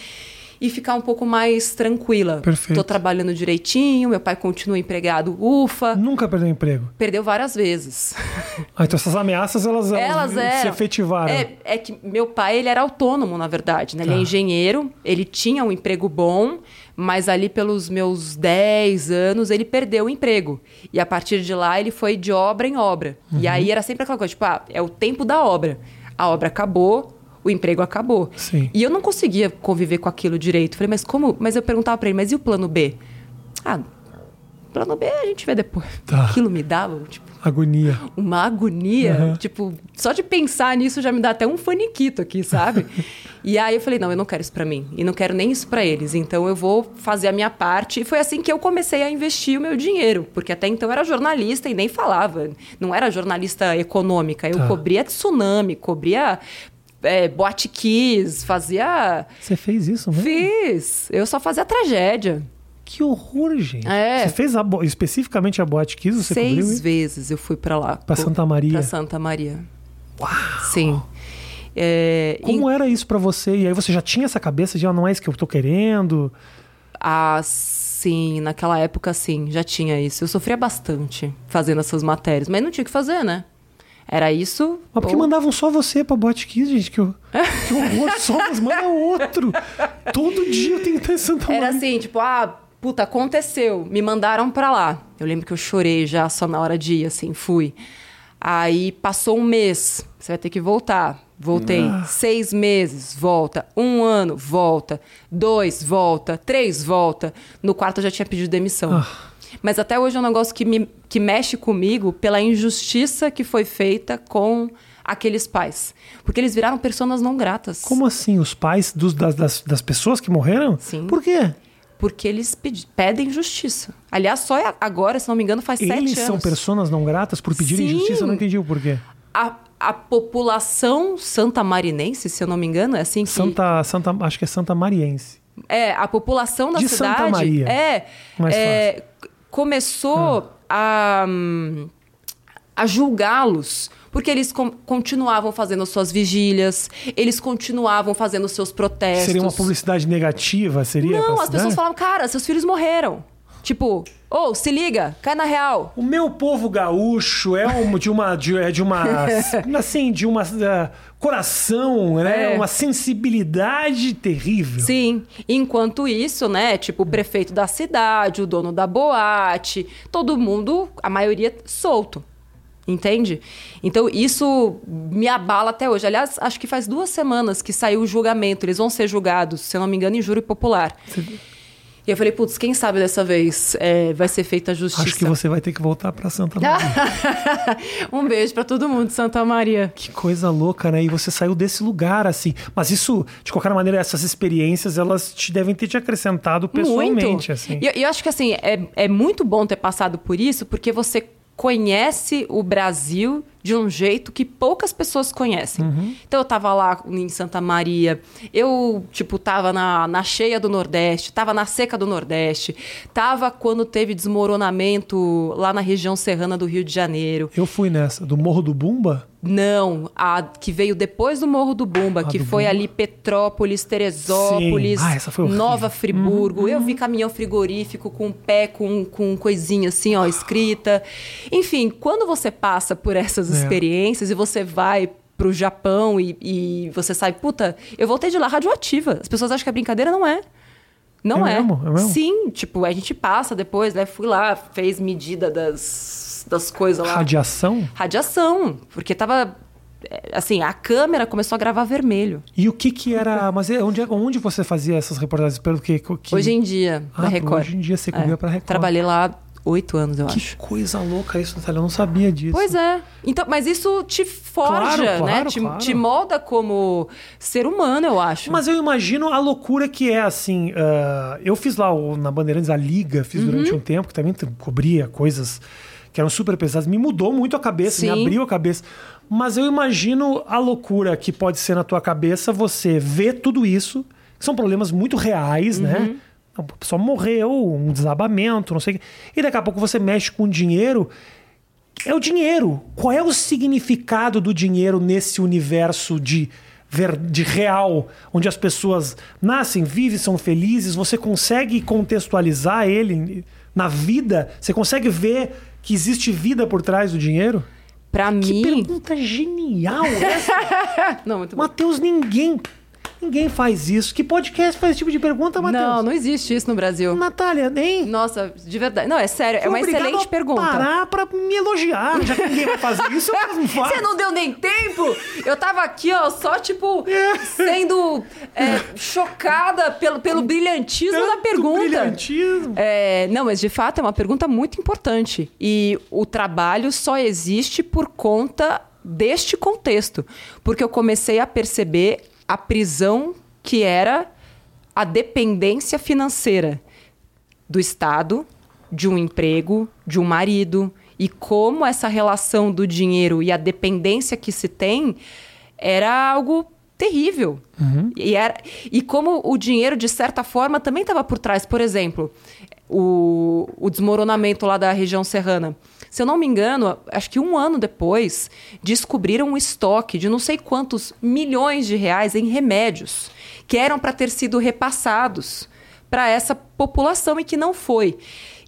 e ficar um pouco mais tranquila. Perfeito. Tô trabalhando direitinho, meu pai continua empregado, ufa, Nunca perdeu emprego. perdeu várias vezes. Ah, então essas ameaças elas, elas, Elas se eram. efetivaram. É, é que meu pai, ele era autônomo, na verdade, né? Ele Tá. é engenheiro, ele tinha um emprego bom, mas ali pelos meus 10 anos ele perdeu o emprego. E a partir de lá ele foi de obra em obra. Uhum. E aí era sempre aquela coisa, tipo, ah, é o tempo da obra. A obra acabou, o emprego acabou. Sim. E eu não conseguia conviver com aquilo direito. Falei, mas como? Mas eu perguntava pra ele, mas e o plano B? Ah, plano B a gente vê depois. Tá. Aquilo me dava, tipo, Agonia. uma agonia. Uhum. Tipo, só de pensar nisso já me dá até um faniquito aqui, sabe? e aí eu falei, não, eu não quero isso pra mim. E não quero nem isso pra eles. Então eu vou fazer a minha parte. E foi assim que eu comecei a investir o meu dinheiro. Porque até então eu era jornalista e nem falava. Não era jornalista econômica. Eu Tá. cobria tsunami, cobria é, boate kiss, fazia. Você fez isso mesmo? Fiz. Eu só fazia tragédia. Que horror, gente. É. Você fez a bo- especificamente a Boate Kiss? Você cobriu Seis isso? vezes eu fui pra lá. Pra Santa Maria? Pra Santa Maria. Uau! Sim. É, Como era isso pra você? E aí você já tinha essa cabeça de, ah, não é isso que eu tô querendo? Ah, sim, naquela época sim, já tinha isso. Eu sofria bastante fazendo essas matérias, mas não tinha o que fazer, né? Era isso. Mas por que ou- mandavam só você pra Boate Kiss, gente? Que, hor- que horror, só mas manda outro. Todo dia eu tenho que estar em Santa Maria. Era assim, tipo, ah, puta, aconteceu. Me mandaram pra lá. Eu lembro que eu chorei já só na hora de ir, assim, fui. Aí passou um mês, você vai ter que voltar. Voltei seis meses, volta. Um ano, volta. Dois, volta. Três, volta. No quarto eu já tinha pedido demissão. Mas até hoje é um negócio que, me, que mexe comigo pela injustiça que foi feita com aqueles pais. Porque eles viraram pessoas não gratas. Como assim? Os pais dos- das, das, das pessoas que morreram? Sim. Por quê? Porque eles pedem justiça. Aliás, só é agora, se não me engano, faz sete Eles anos. são pessoas não gratas por pedirem Sim. justiça? Eu não entendi o porquê. A, a população santamarinense, se eu não me engano, é assim que... Santa, Santa, acho que é Santa Mariense. É, a população da De cidade... Santa Maria. É, Mais é, c- começou a, hum, a julgá-los... Porque eles com- continuavam fazendo suas vigílias, eles continuavam fazendo seus protestos. Seria uma publicidade negativa? Seria Não, as pessoas falavam, cara, seus filhos morreram. Tipo, ô, se liga, cai na real. O meu povo gaúcho é um, de uma de, é de uma assim de uma eh, coração, né? É. Uma sensibilidade terrível. Sim. Enquanto isso, né, tipo, o prefeito da cidade, o dono da boate, todo mundo, a maioria solto. Entende? Então, isso me abala até hoje. Aliás, acho que faz duas semanas que saiu o julgamento. Eles vão ser julgados, se eu não me engano, em júri popular. E eu falei, putz, quem sabe dessa vez é, vai ser feita a justiça. Acho que você vai ter que voltar pra Santa Maria. um beijo pra todo mundo de Santa Maria. que coisa louca, né? E você saiu desse lugar assim. Mas isso, de qualquer maneira, essas experiências, elas te devem ter te acrescentado pessoalmente, muito. assim. E eu, e eu acho que assim, é, é muito bom ter passado por isso, porque você conhece o Brasil de um jeito que poucas pessoas conhecem. Uhum. Então eu tava lá em Santa Maria, eu, tipo, tava na, na cheia do Nordeste, tava na seca do Nordeste, tava quando teve desmoronamento lá na região serrana do Rio de Janeiro. Eu fui nessa, do Morro do Bumba. Não, a que veio depois do Morro do Bumba, Ah, que do foi Bumba. ali Petrópolis, Teresópolis. Ah, horrível. Uhum. Nova Friburgo. Eu vi caminhão frigorífico com pé, com, com coisinha assim, ó, escrita. Enfim, quando você passa por essas. Experiências e você vai pro Japão e, e você sabe, puta, eu voltei de lá radioativa. As pessoas acham que é brincadeira, não é. Não É é. mesmo? É mesmo? Sim, tipo, a gente passa depois, né? Fui lá, fez medida das, das coisas lá Radiação. radiação, porque tava é, assim, a câmera começou a gravar vermelho. E o que que era... Mas é- onde, onde você fazia essas reportagens? Pelo que... que... Hoje em dia, Ah, na Record. hoje em dia você cobria É, pra Record. Trabalhei lá oito anos, eu Que acho. coisa louca isso, Natália. Eu não sabia disso. Pois é. Então, mas isso te forja, Claro, né? claro, Te, claro. te molda como ser humano, eu acho. Mas eu imagino a loucura que é, assim. ah, eu fiz lá o- na Bandeirantes a Liga, fiz Uhum. durante um tempo, que também cobria coisas que eram super pesadas. Me mudou muito a cabeça, me Sim. abriu a cabeça. Mas eu imagino a loucura que pode ser na tua cabeça você ver tudo isso, que são problemas muito reais, Uhum. né? A pessoa morreu, um desabamento, não sei o quê. E daqui a pouco você mexe com dinheiro. É o dinheiro. Qual é o significado do dinheiro nesse universo de, de real, onde as pessoas nascem, vivem, são felizes? Você consegue contextualizar ele na vida? Você consegue ver que existe vida por trás do dinheiro? Pra Que mim. pergunta genial essa! Não, muito bom. Matheus, ninguém, ninguém faz isso. Que podcast faz esse tipo de pergunta, Matheus? Não, não existe isso no Brasil. Natália, nem. Nossa, de verdade. Não, é sério, é Fui uma obrigado excelente a pergunta. parar pra me elogiar. Já que ninguém vai fazer isso, eu mesmo faço. Você não deu nem tempo? Eu tava aqui, ó, só, tipo, sendo é, chocada pelo, pelo brilhantismo da Tanto pergunta. brilhantismo. É, não, mas de fato é uma pergunta muito importante. E o trabalho só existe por conta deste contexto. Porque eu comecei a perceber a prisão que era a dependência financeira do Estado, de um emprego, de um marido, e como essa relação do dinheiro e a dependência que se tem era algo terrível. E, era, e como o dinheiro, de certa forma, também estava por trás. Por exemplo, o, o desmoronamento lá da região serrana. Se eu não me engano, acho que um ano depois, descobriram um estoque de não sei quantos milhões de reais em remédios que eram para ter sido repassados para essa população e que não foi.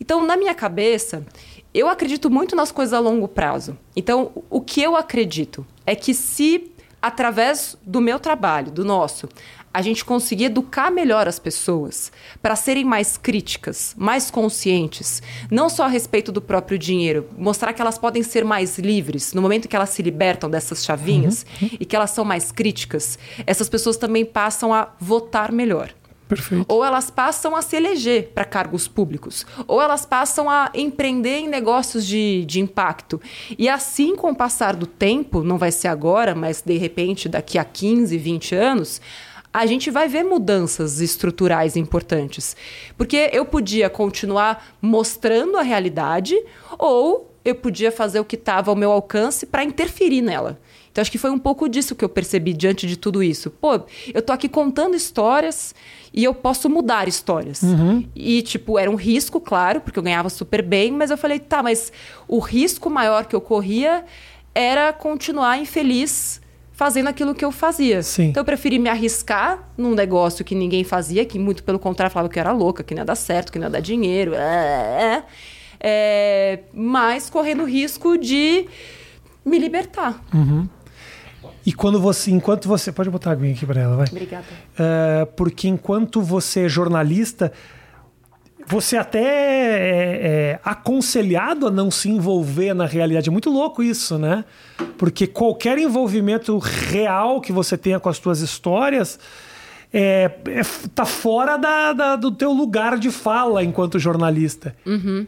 Então, na minha cabeça, eu acredito muito nas coisas a longo prazo. Então, o que eu acredito é que se através do meu trabalho, do nosso, a gente conseguir educar melhor as pessoas para serem mais críticas, mais conscientes, não só a respeito do próprio dinheiro, mostrar que elas podem ser mais livres no momento que elas se libertam dessas chavinhas uhum. e que elas são mais críticas, essas pessoas também passam a votar melhor. Perfeito. Ou elas passam a se eleger para cargos públicos. Ou elas passam a empreender em negócios de, de impacto. E assim, com o passar do tempo, não vai ser agora, mas de repente daqui a 15, 20 anos, a gente vai ver mudanças estruturais importantes. Porque eu podia continuar mostrando a realidade, ou eu podia fazer o que estava ao meu alcance para interferir nela. Então acho que foi um pouco disso que eu percebi diante de tudo isso. Pô, eu tô aqui contando histórias e eu posso mudar histórias. Uhum. E, tipo, era um risco, claro, porque eu ganhava super bem, mas eu falei, tá, mas o risco maior que eu corria era continuar infeliz fazendo aquilo que eu fazia. Sim. Então eu preferi me arriscar num negócio que ninguém fazia, que muito pelo contrário falava que eu era louca, que não ia dar certo, que não ia dar dinheiro. É, é, é, mas correndo risco de me libertar. Uhum. E quando você, enquanto você. Pode botar a aguinha aqui para ela, vai. Obrigada. Uh, porque enquanto você é jornalista, você até é, é, aconselhado a não se envolver na realidade. É muito louco isso, né? Porque qualquer envolvimento real que você tenha com as suas histórias é, é, tá fora da, da, do teu lugar de fala enquanto jornalista. Uhum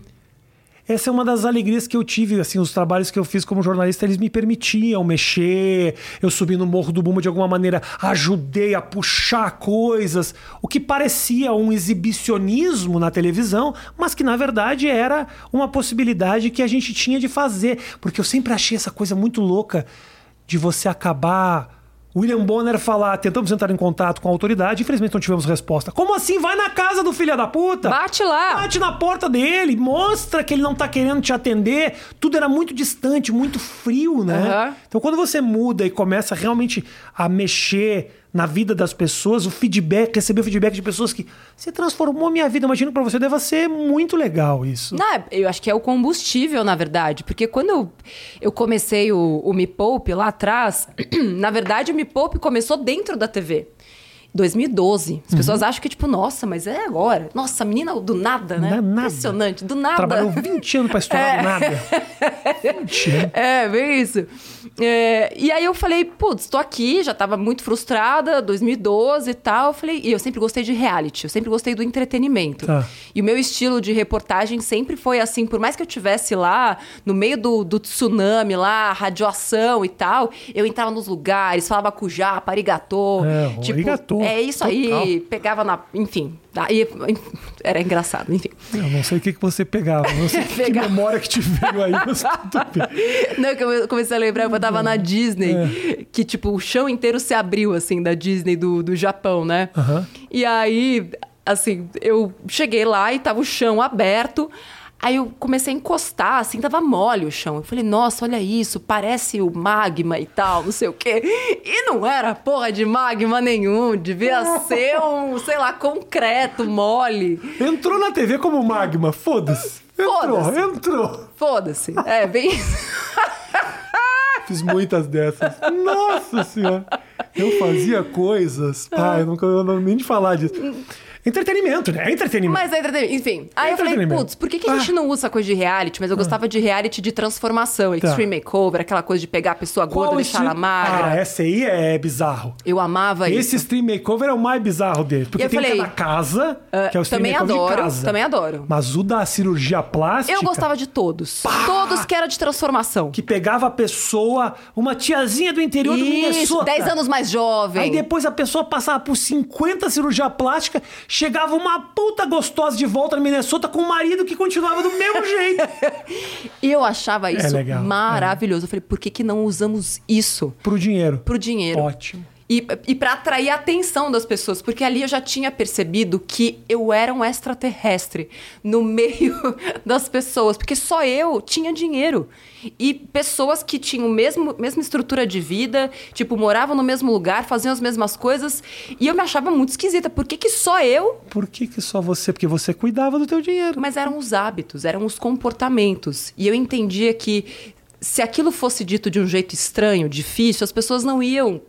essa é uma das alegrias que eu tive, assim, os trabalhos que eu fiz como jornalista, eles me permitiam mexer, eu subi no Morro do Bumba de alguma maneira, ajudei a puxar coisas, o que parecia um exibicionismo na televisão, mas que na verdade era uma possibilidade que a gente tinha de fazer, porque eu sempre achei essa coisa muito louca de você acabar William Bonner falar, tentamos entrar em contato com a autoridade, infelizmente não tivemos resposta. Como assim? Vai na casa do filho da puta! Bate lá! Bate na porta dele, mostra que ele não tá querendo te atender. Tudo era muito distante, muito frio, né? Uhum. Então quando você muda e começa realmente a mexer na vida das pessoas, o feedback, receber o feedback de pessoas que você transformou minha vida. Imagino para você deve ser muito legal isso. Não, eu acho que é o combustível, na verdade. Porque quando eu, eu comecei o, o Me Poupe lá atrás, na verdade o Me Poupe começou dentro da TV. 2012. As uhum. pessoas acham que, tipo, nossa, mas é agora. Nossa, menina do nada, né? Nada. Impressionante, do nada. Trabalhou 20 anos pra estourar é. do nada. 20 anos. É, bem isso. É, e aí eu falei, putz, tô aqui, já tava muito frustrada, 2012 e tal. Eu falei, e eu sempre gostei de reality, eu sempre gostei do entretenimento. Tá. E o meu estilo de reportagem sempre foi assim, por mais que eu tivesse lá no meio do, do tsunami lá, radiação e tal, eu entrava nos lugares, falava cujá, arigatô. É, tipo, arigatô. É isso Total. aí, pegava na. Enfim, Aí, era engraçado, enfim. Eu não sei o que, que você pegava, não sei que memória que te veio aí. não, que eu comecei a lembrar, eu tava na Disney, é. que tipo, o chão inteiro se abriu, assim, da Disney do, do Japão, né? Uhum. E aí, assim, eu cheguei lá e tava o chão aberto, Aí eu comecei a encostar, assim, tava mole o chão. Eu falei, nossa, olha isso, parece o magma e tal, não sei o quê. E não era porra de magma nenhum, devia ser um, sei lá, concreto, mole. Entrou na TV como magma, foda-se. Entrou, foda entrou. Foda-se. É, bem. Fiz muitas dessas. Nossa senhora. Eu fazia coisas. Pai, eu nunca eu não nem de falar disso. Entretenimento, né? É entretenimento. Mas é entretenimento. Enfim. Aí é eu falei, putz, por que, que a gente ah. não usa coisa de reality? Mas eu ah. gostava de reality de transformação, tá. extreme makeover, aquela coisa de pegar a pessoa gorda, e deixar ela magra. Ah, essa aí é bizarro. Eu amava Esse isso. Esse stream makeover é o mais bizarro dele. Porque tem falei, que na casa, uh, que é o stream também makeover adoro, de casa. Também adoro. Mas o da cirurgia plástica... Eu gostava de todos. Pá! Todos que era de transformação. Que pegava a pessoa, uma tiazinha do interior isso, do Minnesota. 10 anos mais jovem. Aí depois a pessoa passava por 50 cirurgia plástica, chegava uma puta gostosa de volta no Minnesota com um marido que continuava do mesmo jeito. e eu achava isso é legal, maravilhoso. É. Eu falei, por que, que não usamos isso? Pro dinheiro. Pro dinheiro. Ótimo. E, e para atrair a atenção das pessoas, porque ali eu já tinha percebido que eu era um extraterrestre no meio das pessoas, porque só eu tinha dinheiro. E pessoas que tinham mesmo mesma estrutura de vida, tipo, moravam no mesmo lugar, faziam as mesmas coisas, e eu me achava muito esquisita. Por que, que só eu? Por que, que só você? Porque você cuidava do teu dinheiro. Mas eram os hábitos, eram os comportamentos. E eu entendia que se aquilo fosse dito de um jeito estranho, difícil, as pessoas não iam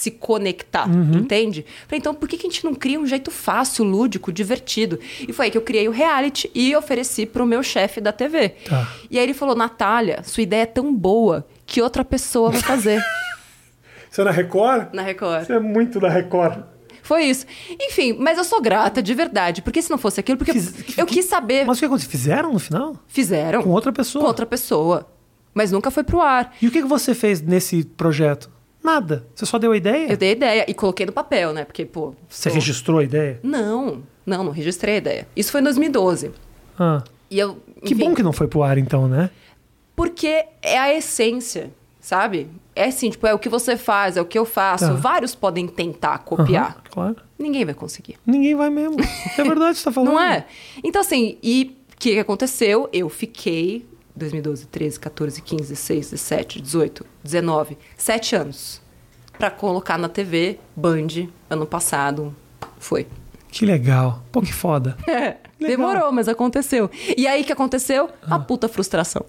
se conectar, entende? Falei, então por que, que a gente não cria um jeito fácil, lúdico, divertido? E foi aí que eu criei o reality e ofereci pro meu chefe da TV. Tá. E aí ele falou, Natália, sua ideia é tão boa que outra pessoa vai fazer Você é na Record? na Record. Você é muito da Record. Foi isso. Enfim, mas eu sou grata, de verdade. Porque se não fosse aquilo, porque Fiz- eu quis saber. Mas o que aconteceu? Fizeram no final? Fizeram. Com outra pessoa? Com outra pessoa. Mas nunca foi pro ar. E o que, que você fez nesse projeto? Nada. Você só deu a ideia? Eu dei a ideia e coloquei no papel, né? Porque, pô. Você sou- registrou a ideia? Não, não, não registrei a ideia. Isso foi em 2012. Ah. E eu. Que enfim, bom que não foi pro ar, então, né? Porque é a essência, sabe? É assim, tipo, é o que você faz, é o que eu faço. Tá. Vários podem tentar copiar. Claro. Ninguém vai conseguir. Ninguém vai mesmo. É verdade, você tá falando. Não é? Então, assim, e o que que aconteceu? Eu fiquei 2012, 13, 14, 15, 16, 17, 18, 19, sete anos pra colocar na TV Band ano passado. Foi. Que legal. Pô, que foda. É, demorou, mas aconteceu. E aí o que aconteceu? A puta frustração.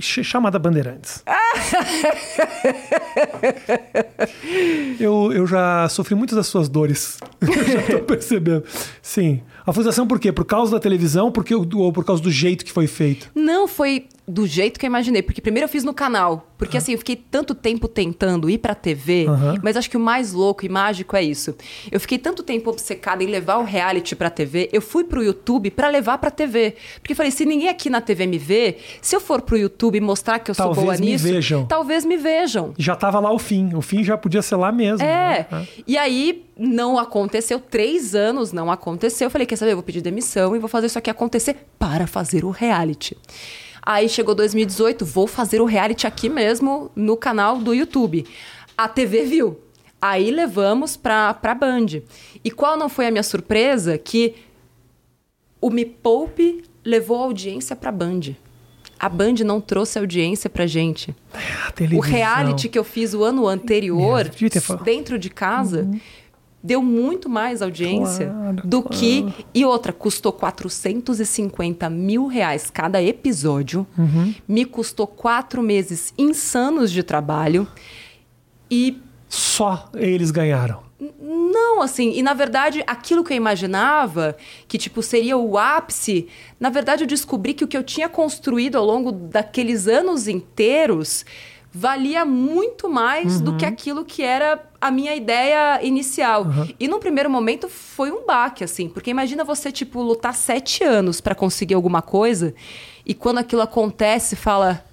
Chamada Bandeirantes. eu, eu já sofri muitas das suas dores. Eu já tô percebendo. Sim. A frustração por quê? Por causa da televisão porque, ou por causa do jeito que foi feito? Não foi do jeito que eu imaginei, porque primeiro eu fiz no canal. Porque assim, eu fiquei tanto tempo tentando ir pra TV, Aham. mas acho que o mais louco e mágico é isso. Eu fiquei tanto tempo obcecada em levar o reality pra TV, eu fui pro YouTube pra levar pra TV. Porque eu falei, se ninguém aqui na TV me vê, se eu for pro YouTube mostrar que eu sou Talvez boa me nisso, vejam. talvez me vejam. Já tava lá o fim. O fim já podia ser lá mesmo. É. né? E aí não aconteceu, três anos não aconteceu. Eu falei, quer saber? Eu vou pedir demissão e vou fazer isso aqui acontecer para fazer o reality. Aí chegou 2018, vou fazer o reality aqui mesmo no canal do YouTube. A TV viu. Aí levamos pra, pra Band. E qual não foi a minha surpresa? Que o Me Poupe levou a audiência pra Band. A Band não trouxe audiência pra gente. A O reality que eu fiz o ano anterior, É, dentro de casa, deu muito mais audiência Claro, do claro. que. E outra, custou 450 mil reais cada episódio. Uhum. Me custou quatro meses insanos de trabalho. E Só eles ganharam. não, assim, e na verdade, aquilo que eu imaginava, que tipo seria o ápice, na verdade eu descobri que o que eu tinha construído ao longo daqueles anos inteiros valia muito mais do que aquilo que era a minha ideia inicial. E no primeiro momento foi um baque, assim, porque imagina você, tipo, lutar sete anos para conseguir alguma coisa, e quando aquilo acontece, fala.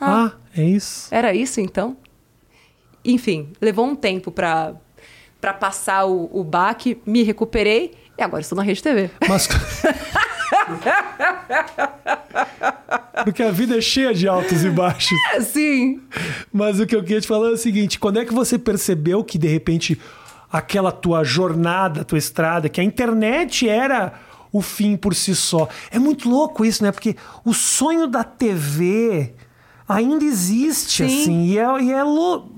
Ah, é isso. Era isso então? Enfim, levou um tempo pra, pra passar o, o baque, me recuperei e agora estou na Rede TV. Mas. Porque a vida é cheia de altos e baixos. Sim. Mas o que eu queria te falar é o seguinte: quando é que você percebeu que de repente aquela tua jornada, tua estrada, que a internet era o fim por si só? É muito louco isso, né? Porque o sonho da TV ainda existe, Sim. assim, e é, e é louco.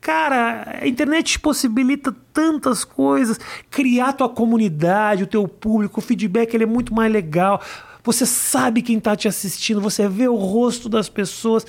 Cara, a internet te possibilita tantas coisas, criar tua comunidade, o teu público, o feedback ele é muito mais legal. Você sabe quem tá te assistindo, você vê o rosto das pessoas.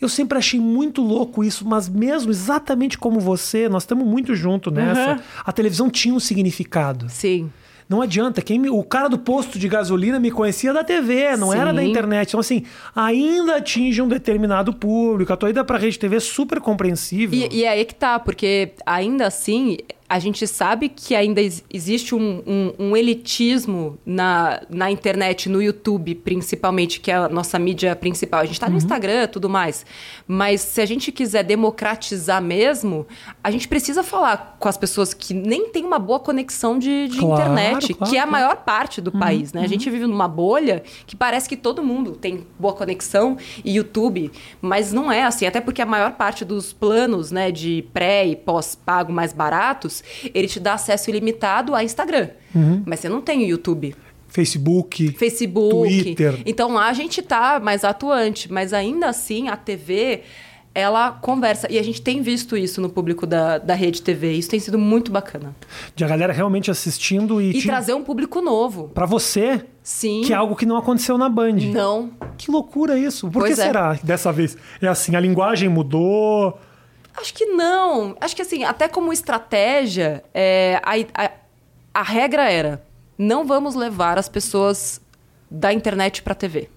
Eu sempre achei muito louco isso, mas mesmo exatamente como você, nós estamos muito juntos nessa. Uhum. A televisão tinha um significado. Sim. Não adianta. Quem me- o cara do posto de gasolina me conhecia da TV, não Sim. era da internet. Então, assim, ainda atinge um determinado público. A tua ida pra rede TV é super compreensível. E, e é aí que tá, porque ainda assim, a gente sabe que ainda ex- existe um, um- um elitismo na, na internet, no YouTube, principalmente, que é a nossa mídia principal. A gente está no Instagram e tudo mais. Mas se a gente quiser democratizar mesmo, a gente precisa falar com as pessoas que nem têm uma boa conexão de, de Claro, internet, claro, que é a maior parte do país, né? A gente vive numa bolha que parece que todo mundo tem boa conexão e YouTube, mas não é assim, até porque a maior parte dos planos, né, de pré e pós-pago mais baratos, ele te dá acesso ilimitado a Instagram. Uhum. Mas você não tem o YouTube, Facebook. Facebook. Twitter. Então lá a gente tá mais atuante, mas ainda assim a TV ela conversa. E a gente tem visto isso no público da, da rede TV. Isso tem sido muito bacana. De a galera realmente assistindo e, E te- trazer um público novo. pra você, Sim. que é algo que não aconteceu na Band. Não. Que loucura isso. Por Pois que é. será dessa vez? É assim, a linguagem mudou. Acho que não. Acho que assim, até como estratégia, é, a, a, a regra era: não vamos levar as pessoas da internet para TV.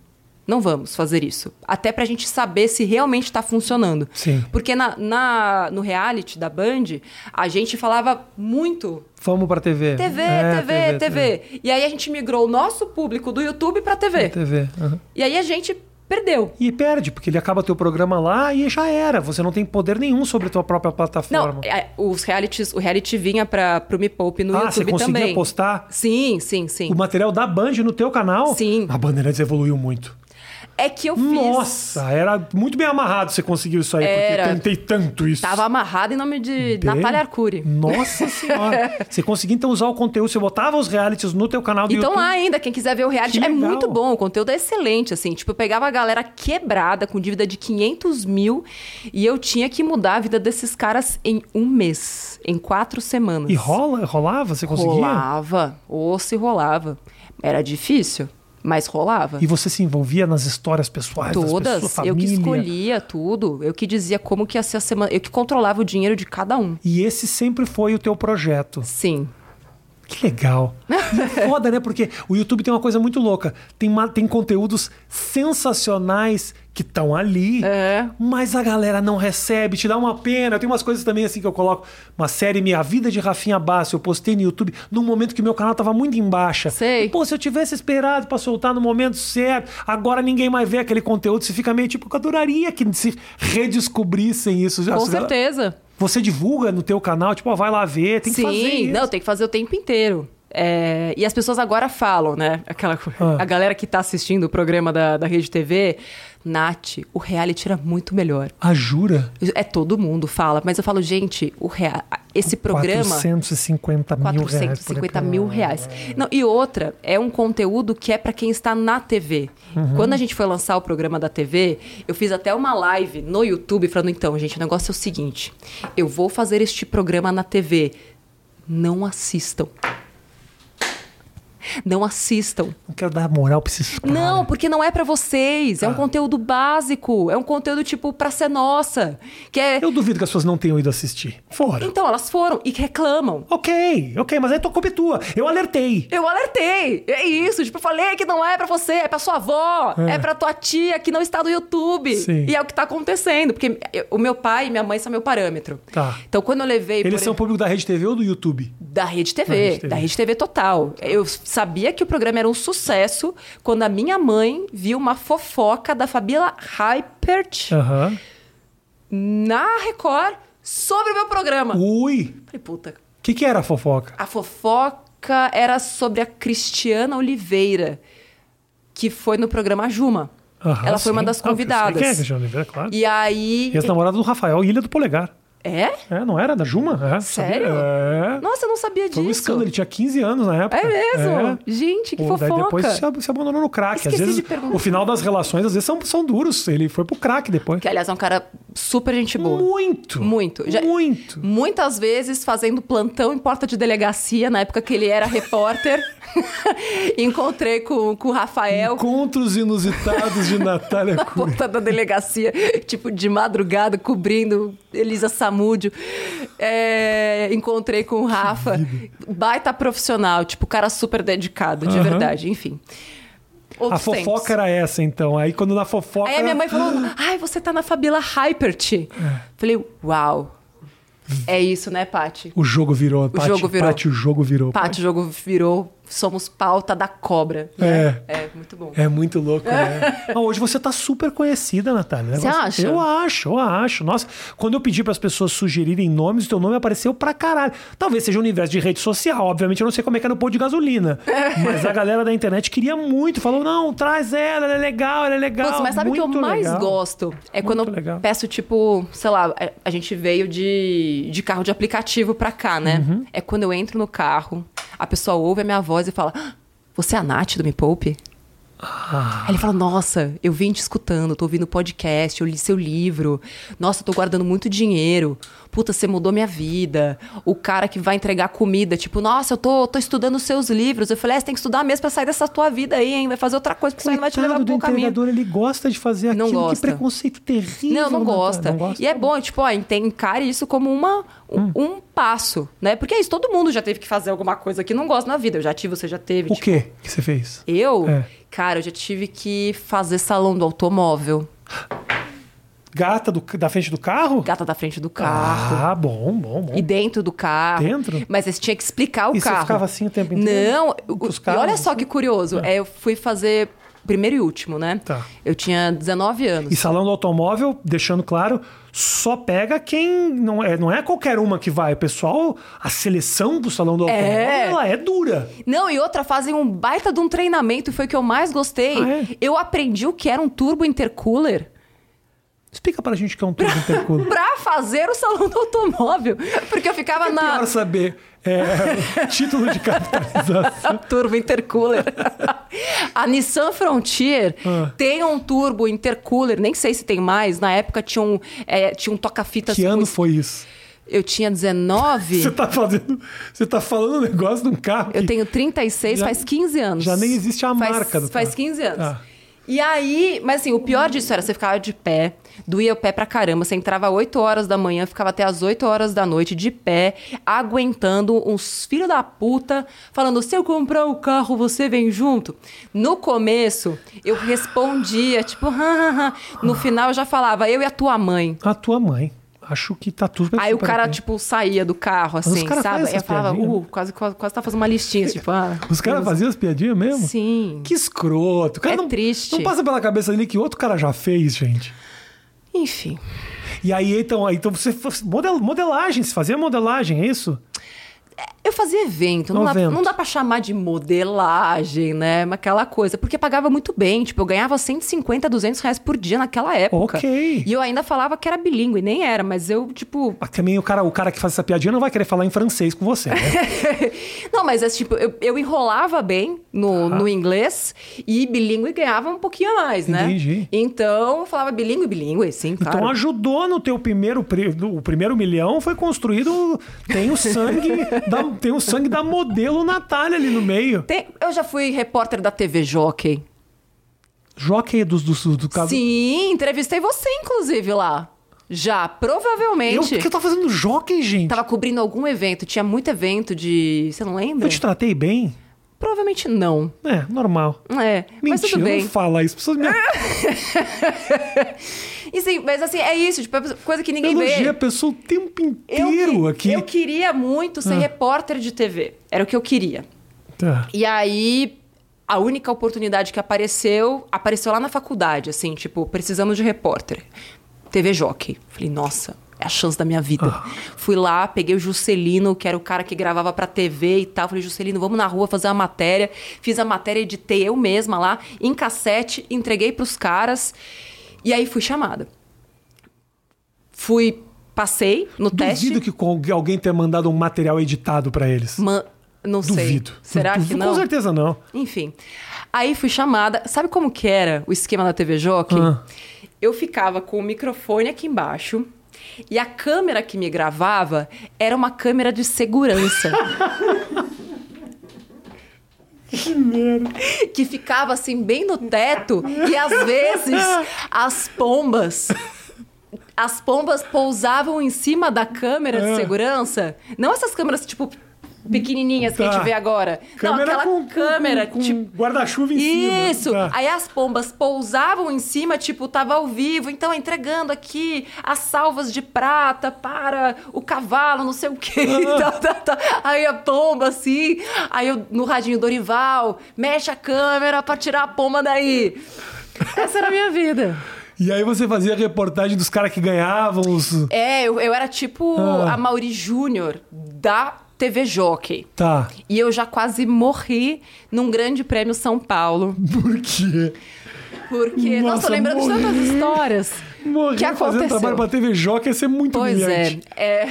Não vamos fazer isso. Até pra gente saber se realmente está funcionando. Sim. Porque na, na- no reality da Band, a gente falava muito Vamos pra TV. TV, É, TV, TV, E aí a gente migrou o nosso público do YouTube pra TV. TV. aham. E aí a gente perdeu. E perde, porque ele acaba teu programa lá e já era. Você não tem poder nenhum sobre a tua própria plataforma. Não, é, os realities, o reality vinha para pro Me Poupe no ah, você YouTube conseguia também. postar Sim, sim, sim. o material da Band no teu canal? Sim. A Bandeirantes evoluiu muito. É que eu fiz. Nossa, era muito bem amarrado você conseguiu isso aí, Era. porque tentei tanto isso. Tava amarrado em nome de Bem- Natália Arcuri. Nossa senhora. você conseguia então usar o conteúdo, você botava os realities no teu canal do Então YouTube. lá ainda, quem quiser ver o reality, Que é legal. muito bom. O conteúdo é excelente, assim. Tipo, eu pegava a galera quebrada, com dívida de 500 mil, e eu tinha que mudar a vida desses caras em um mês, em quatro semanas. E rola, rolava? Você conseguia? Rolava, ou se rolava. Era difícil, mas rolava. E você se envolvia nas histórias pessoais das Todas, pessoas, eu que escolhia tudo. Eu que dizia como que ia ser a semana. Eu que controlava o dinheiro de cada um. E esse sempre foi o teu projeto. Sim. Que legal. E é foda, né? Porque o YouTube tem uma coisa muito louca. Tem, tem conteúdos sensacionais que estão ali, É. mas a galera não recebe, te dá uma pena. Tem umas coisas também assim que eu coloco. Uma série Minha Vida de Rafinha Bassi, eu postei no YouTube num momento que meu canal tava muito em baixa. Sei. E, pô, se eu tivesse esperado pra soltar no momento certo, agora ninguém mais vê aquele conteúdo, você fica meio tipo, eu adoraria que se redescobrissem isso. Com certeza. Você divulga no teu canal, tipo, ó, vai lá ver, tem que Sim, fazer isso. não, tem que fazer o tempo inteiro. É, e as pessoas agora falam, né? Aquela. Ah. A galera que tá assistindo o programa da, da Rede TV, Nath, o reality era muito melhor. Ah, jura? É todo mundo fala, mas eu falo, gente, o rea... esse programa. 450 mil reais. por 450 mil episódio. reais. Não, e outra, é um conteúdo que é para quem está na TV. Uhum. Quando a gente foi lançar o programa da TV, eu fiz até uma live no YouTube falando: então, gente, o negócio é o seguinte: eu vou fazer este programa na TV. Não assistam. Não assistam. Não quero dar moral pra esses caras. Não, porque não é pra vocês. É Ah. um conteúdo básico. É um conteúdo tipo pra ser nossa. Que é. Eu duvido que as pessoas não tenham ido assistir. Fora. Então, elas foram e reclamam. Ok, ok, mas aí tua culpa é tua. Eu alertei. Eu alertei. É isso. Tipo, eu falei que não é pra você, é pra sua avó, é, pra tua tia que não está no YouTube. Sim. E é o que tá acontecendo. Porque eu- o meu pai e minha mãe são meu parâmetro. Tá. Então, quando eu levei. Eles são público da Rede TV ou do YouTube? Da Rede TV, Da Rede TV. da Rede TV total. Eu sabia que o programa era um sucesso quando a minha mãe viu uma fofoca da Fabiola Hypert Aham. na Record sobre o meu programa. Ui. Falei, puta. O que, que era a fofoca? A fofoca era sobre a Cristiana Oliveira, que foi no programa Juma. Aham, Ela foi uma sim. das Ah, convidadas. Quem é, Cristiano Oliveira, claro. E aí. Ex-namorada do Rafael, Ilha do Polegar. É? É, não era? Da Juma? É, Sério? É. Nossa, eu não sabia Foi um disso. escândalo, ele tinha 15 anos na época. É mesmo? É. Gente, que Pô, daí fofoca. depois se, se abandonou no crack. Às Esqueci vezes, de perguntar. o final das relações, às vezes, são, são duros. Ele foi pro crack depois. Que, aliás, é um cara super gente boa. Muito. Muito. Já- Muito. Muitas vezes fazendo plantão em porta de delegacia, na época que ele era repórter. Encontrei com, com o Rafael Encontros inusitados de Natália na Cunha. porta da delegacia, tipo, de madrugada, cobrindo Elisa Samúdio. É, encontrei com o Rafa. Baita profissional, tipo, cara super dedicado, de Aham. verdade, enfim. A Outros fofoca tempos. era essa, então. Aí quando na fofoca. Aí a minha mãe falou: Ai, você tá na Fabila Hypert. É. Falei, uau. É isso, né, Paty? O jogo virou. O jogo virou. Paty, o jogo virou. Paty, o jogo virou. Somos pauta da cobra. Né? É. É, muito bom. É muito louco, né? ah, hoje você tá super conhecida, Natália. Você acha? Eu acho, eu acho. Nossa, quando eu pedi para as pessoas sugerirem nomes, o teu nome apareceu pra caralho. Talvez seja o universo de rede social, obviamente eu não sei como é que é no pôr de gasolina. mas a galera da internet queria muito, falou: não, traz ela, ela é legal, ela é legal. Putz, mas sabe o que eu mais legal. gosto? É muito quando eu legal. peço, tipo, sei lá, a gente veio de, de carro de aplicativo pra cá, né? Uhum. É quando eu entro no carro, a pessoa ouve a minha voz e fala: ah, Você é a Nath do Me Poupe? Ah. Aí ele fala: Nossa, eu vim te escutando, tô ouvindo podcast, eu li seu livro. Nossa, eu tô guardando muito dinheiro. Puta, você mudou minha vida. O cara que vai entregar comida, tipo, nossa, eu tô, tô estudando seus livros. Eu falei: É, você tem que estudar mesmo pra sair dessa tua vida aí, hein? Vai fazer outra coisa, porque você não vai te levar pro do caminho. ele gosta de fazer aquilo. Não gosta. Que preconceito terrível. Não, não gosta. não gosta. E é bom, tipo, ó, encare isso como uma, um, hum. um, passo, né? Porque é isso, todo mundo já teve que fazer alguma coisa que não gosta na vida. Eu já tive, você já teve. O tipo... quê que você fez? Eu? É. Cara, eu já tive que fazer salão do automóvel. Gata do, da frente do carro? Gata da frente do carro. Ah, bom, bom, bom. E dentro do carro. Dentro? Mas você tinha que explicar o e carro. você ficava assim o tempo inteiro? Não, e olha só que curioso. É. é. eu fui fazer primeiro e último, né? Tá. Eu tinha 19 anos. E salão do automóvel, deixando claro, só pega quem. Não é, não é qualquer uma que vai. O pessoal, a seleção do salão do automóvel, é. ela é dura. Não, e outra, fazem um baita de um treinamento, e foi o que eu mais gostei. Ah, é? Eu aprendi o que era um turbo intercooler. Explica pra gente o que é um turbo intercooler. pra fazer o salão do automóvel. Porque eu ficava é na. Quero saber. É, título de capitalização. turbo intercooler. a Nissan Frontier ah. tem um turbo intercooler, nem sei se tem mais. Na época tinha um, é, tinha um toca-fitas. Que ano foi isso? Eu tinha 19. Você tá fazendo. Você tá falando um negócio de um carro. Eu tenho 36, já, faz 15 anos. Já nem existe a faz, marca do Faz 15 anos. Ah. E aí, mas assim, o pior disso era você ficava de pé, doía o pé pra caramba, você entrava 8 horas da manhã, ficava até as 8 horas da noite de pé, aguentando uns filhos da puta, falando: se eu comprar o carro, você vem junto. No começo, eu respondia, tipo, no final eu já falava, eu e a tua mãe. A tua mãe acho que tá tudo Aí o cara, tipo, saía do carro, assim, sabe? Eu falava, uh, quase, quase, quase tá fazendo uma listinha, tipo, ah. Os caras faziam as piadinhas mesmo? Sim. Que escroto. O cara é não, triste. Não passa pela cabeça dele que outro cara já fez, gente. Enfim. E aí, então, então você. Model, modelagem, você fazia modelagem, é isso? Eu fazia evento, não, dá, não dá pra chamar de modelagem, né? Aquela coisa, porque pagava muito bem. Tipo, eu ganhava 150, 200 reais por dia naquela época. Ok. E eu ainda falava que era bilíngue, nem era, mas eu, tipo. Mas também o cara, o cara que faz essa piadinha não vai querer falar em francês com você, né? não, mas é tipo, eu, eu enrolava bem no, ah. no inglês e bilíngue ganhava um pouquinho a mais, né? Entendi. Então eu falava bilíngue, bilíngue, sim, claro. Então ajudou no teu primeiro. O primeiro milhão foi construído. Tem o sangue da tem o sangue da modelo Natália ali no meio. Tem, eu já fui repórter da TV Jockey. Jockey do, do, do caso? Sim, entrevistei você, inclusive, lá. Já, provavelmente. Eu, porque eu tava fazendo jockey, gente. Tava cobrindo algum evento. Tinha muito evento de. Você não lembra? Eu te tratei bem? Provavelmente não. É, normal. É, Mentira, mas tudo bem. não fala isso. Pessoas me... e sim, mas assim, é isso, tipo, é coisa que ninguém Elogia vê. a pessoa o tempo inteiro eu, aqui. Eu queria muito ser ah. repórter de TV. Era o que eu queria. Tá. E aí, a única oportunidade que apareceu, apareceu lá na faculdade, assim, tipo, precisamos de repórter. TV Jockey. Falei, nossa, é a chance da minha vida. Ah. Fui lá, peguei o Juscelino, que era o cara que gravava pra TV e tal. Falei, Juscelino, vamos na rua fazer uma matéria. Fiz a matéria, editei eu mesma lá, em cassete, entreguei pros caras. E aí fui chamada. Fui, passei no Duvido teste. Duvido que alguém tenha mandado um material editado para eles. Man... Não Duvido. sei. Será Duvido, que não? Com certeza não. Enfim. Aí fui chamada. Sabe como que era o esquema da TV Jockey? Ah. Eu ficava com o microfone aqui embaixo e a câmera que me gravava era uma câmera de segurança. Que merda. Que ficava assim, bem no teto, e às vezes as pombas. As pombas pousavam em cima da câmera de é. segurança. Não essas câmeras, tipo, pequenininhas que a Tá. gente vê agora. Câmera não, aquela com- com- câmera, com tipo... guarda-chuva em cima. Isso! Tá. Aí as pombas pousavam em cima, tipo, tava ao vivo, então entregando aqui as salvas de prata para o cavalo, não sei o quê. tá, tá, tá. Aí a pomba, assim, aí eu, no radinho Dorival, mexe a câmera pra tirar a pomba daí. Essa era a minha vida. E aí você fazia reportagem dos caras que ganhavam os. É, eu, eu era tipo Ah. a Mauri Júnior da TV Jockey. Tá. E eu já quase morri num grande prêmio São Paulo. Por quê? Porque, nossa, Nossa, tô lembrando de tantas histórias. Morrer que fazendo aconteceu. trabalho pra TV Joca ia ser muito Pois é, humilhante. é.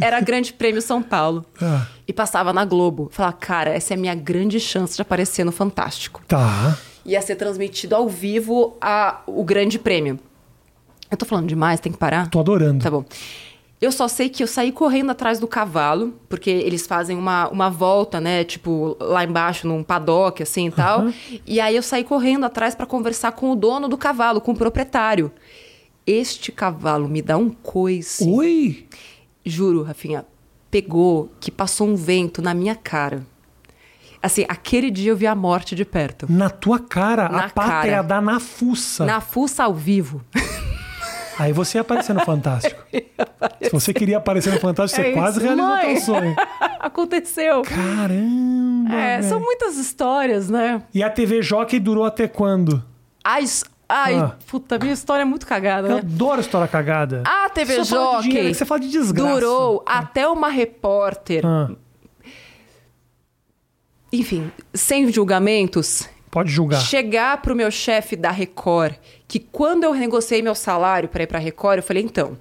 Era Grande Prêmio São Paulo. Ah, E passava na Globo. Falava, cara, essa é a minha grande chance de aparecer no Fantástico. tá. Ia ser transmitido ao vivo a, o Grande Prêmio. Eu tô falando demais, tem que parar? Tô adorando. Tá bom. Eu só sei que eu saí correndo atrás do cavalo, porque eles fazem uma, uma volta, né? Tipo, lá embaixo, num paddock, assim e tal. E aí eu saí correndo atrás pra conversar com o dono do cavalo, com o proprietário. Este cavalo me dá um coice. Oi? Juro, Rafinha, pegou que passou um vento na minha cara. Assim, aquele dia eu vi a morte de perto. Na tua cara, Na a pata ia cara. dar na fuça. Na fuça ao vivo. Aí você ia aparecer no Fantástico. Se você queria aparecer no Fantástico, você É quase isso, realizou mãe. teu sonho. Aconteceu. Caramba! É, são muitas histórias, né? E a TV Jockey durou até quando? Ai, ai Ah. puta, minha história é muito cagada, Eu né? adoro história cagada. A TV dinheiro, é Jockey que você fala de desgraça. durou até uma repórter, Ah, enfim, sem julgamentos, pode julgar. chegar pro meu chefe da Record, que quando eu negociei meu salário para ir pra Record, eu falei, então,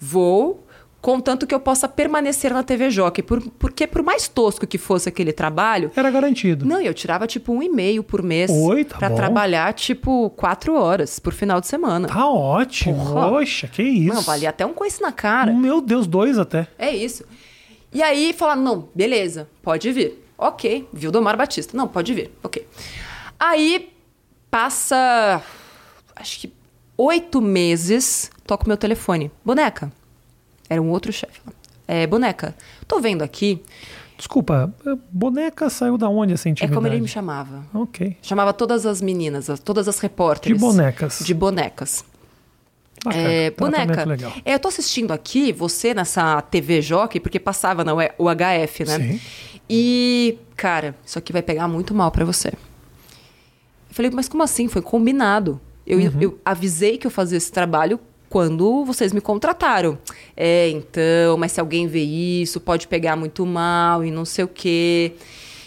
vou contanto que eu possa permanecer na TV Jockey, por, porque por mais tosco que fosse aquele trabalho, Era garantido. não, eu tirava tipo um e-mail por mês Oi, tá pra bom. trabalhar tipo quatro horas por final de semana. Tá ótimo. Porra. Poxa, que isso. Não, valia até um coice na cara. Meu Deus, dois até. É isso. E aí falaram, não, beleza, pode vir. Ok, viu Domar Batista. Não, pode vir. Ok. Aí passa, acho que oito meses, toco meu telefone. Boneca. Era um outro chefe. É, boneca, tô vendo aqui, Desculpa, boneca saiu da onde essa é intimidade? como ele me chamava. Ok. Chamava todas as meninas, as- todas as repórteres. De bonecas. De bonecas. Bacana. É, boneca, legal. é, eu tô assistindo aqui você nessa TV Jockey, porque passava na U- UHF, né? Sim. E, cara, isso aqui vai pegar muito mal pra você. Falei, mas como assim? Foi combinado. Eu, Uhum. eu avisei que eu fazia esse trabalho quando vocês me contrataram. É, então, mas se alguém vê isso, pode pegar muito mal e não sei o quê.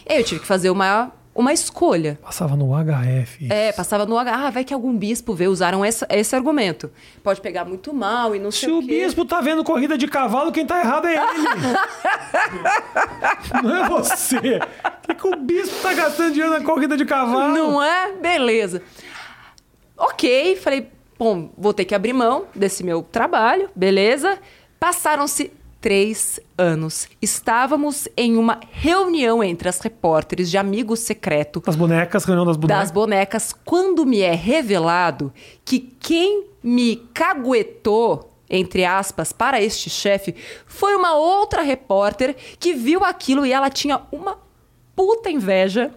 Eu tive que fazer uma, uma escolha. Passava no HF. É, passava no H. Ah, vai que algum bispo vê, usaram essa- esse argumento. Pode pegar muito mal e não Se sei o o quê. bispo tá vendo corrida de cavalo, quem tá errado é ele. Não é você. Por que, que o bispo tá gastando dinheiro na corrida de cavalo? Não é? Beleza. Ok, falei, bom, vou ter que abrir mão desse meu trabalho, beleza? Passaram-se três anos. Estávamos em uma reunião entre as repórteres de Amigo Secreto As bonecas, reunião das bonecas. das bonecas, quando me é revelado que quem me caguetou, entre aspas, para este chefe, foi uma outra repórter que viu aquilo e ela tinha uma puta inveja.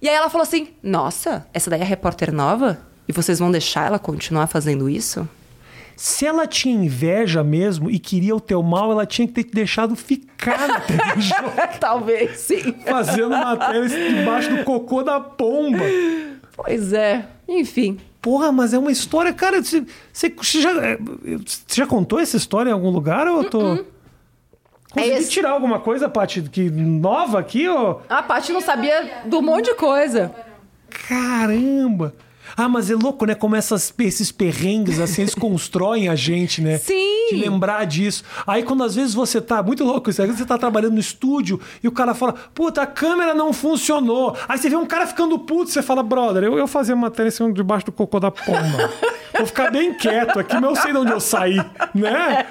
E aí ela falou assim: Nossa, essa daí é a repórter nova? E vocês vão deixar ela continuar fazendo isso? Se ela tinha inveja mesmo e queria o teu mal, ela tinha que ter te deixado ficar na Jockey, Talvez sim. fazendo matéria debaixo do cocô da pomba. Pois é. Enfim. Porra, mas é uma história, cara. Você, você- já, é, você já contou essa história em algum lugar ou eu tô. Consegui É esse. tirar alguma coisa, Paty, que nova aqui, ó? A Paty não sabia do monte de coisa. Caramba! Ah, mas é louco, né? Como essas, esses perrengues, assim, eles constroem a gente, né? Sim. De lembrar disso. Aí, quando às vezes você tá. Muito louco isso. Às vezes você tá trabalhando no estúdio e o cara fala: Puta, a câmera não funcionou. Aí você vê um cara ficando puto, você fala: Brother, eu, eu fazia matéria assim, debaixo do cocô da pomba. Vou ficar bem quieto aqui, mas eu sei de onde eu saí, né?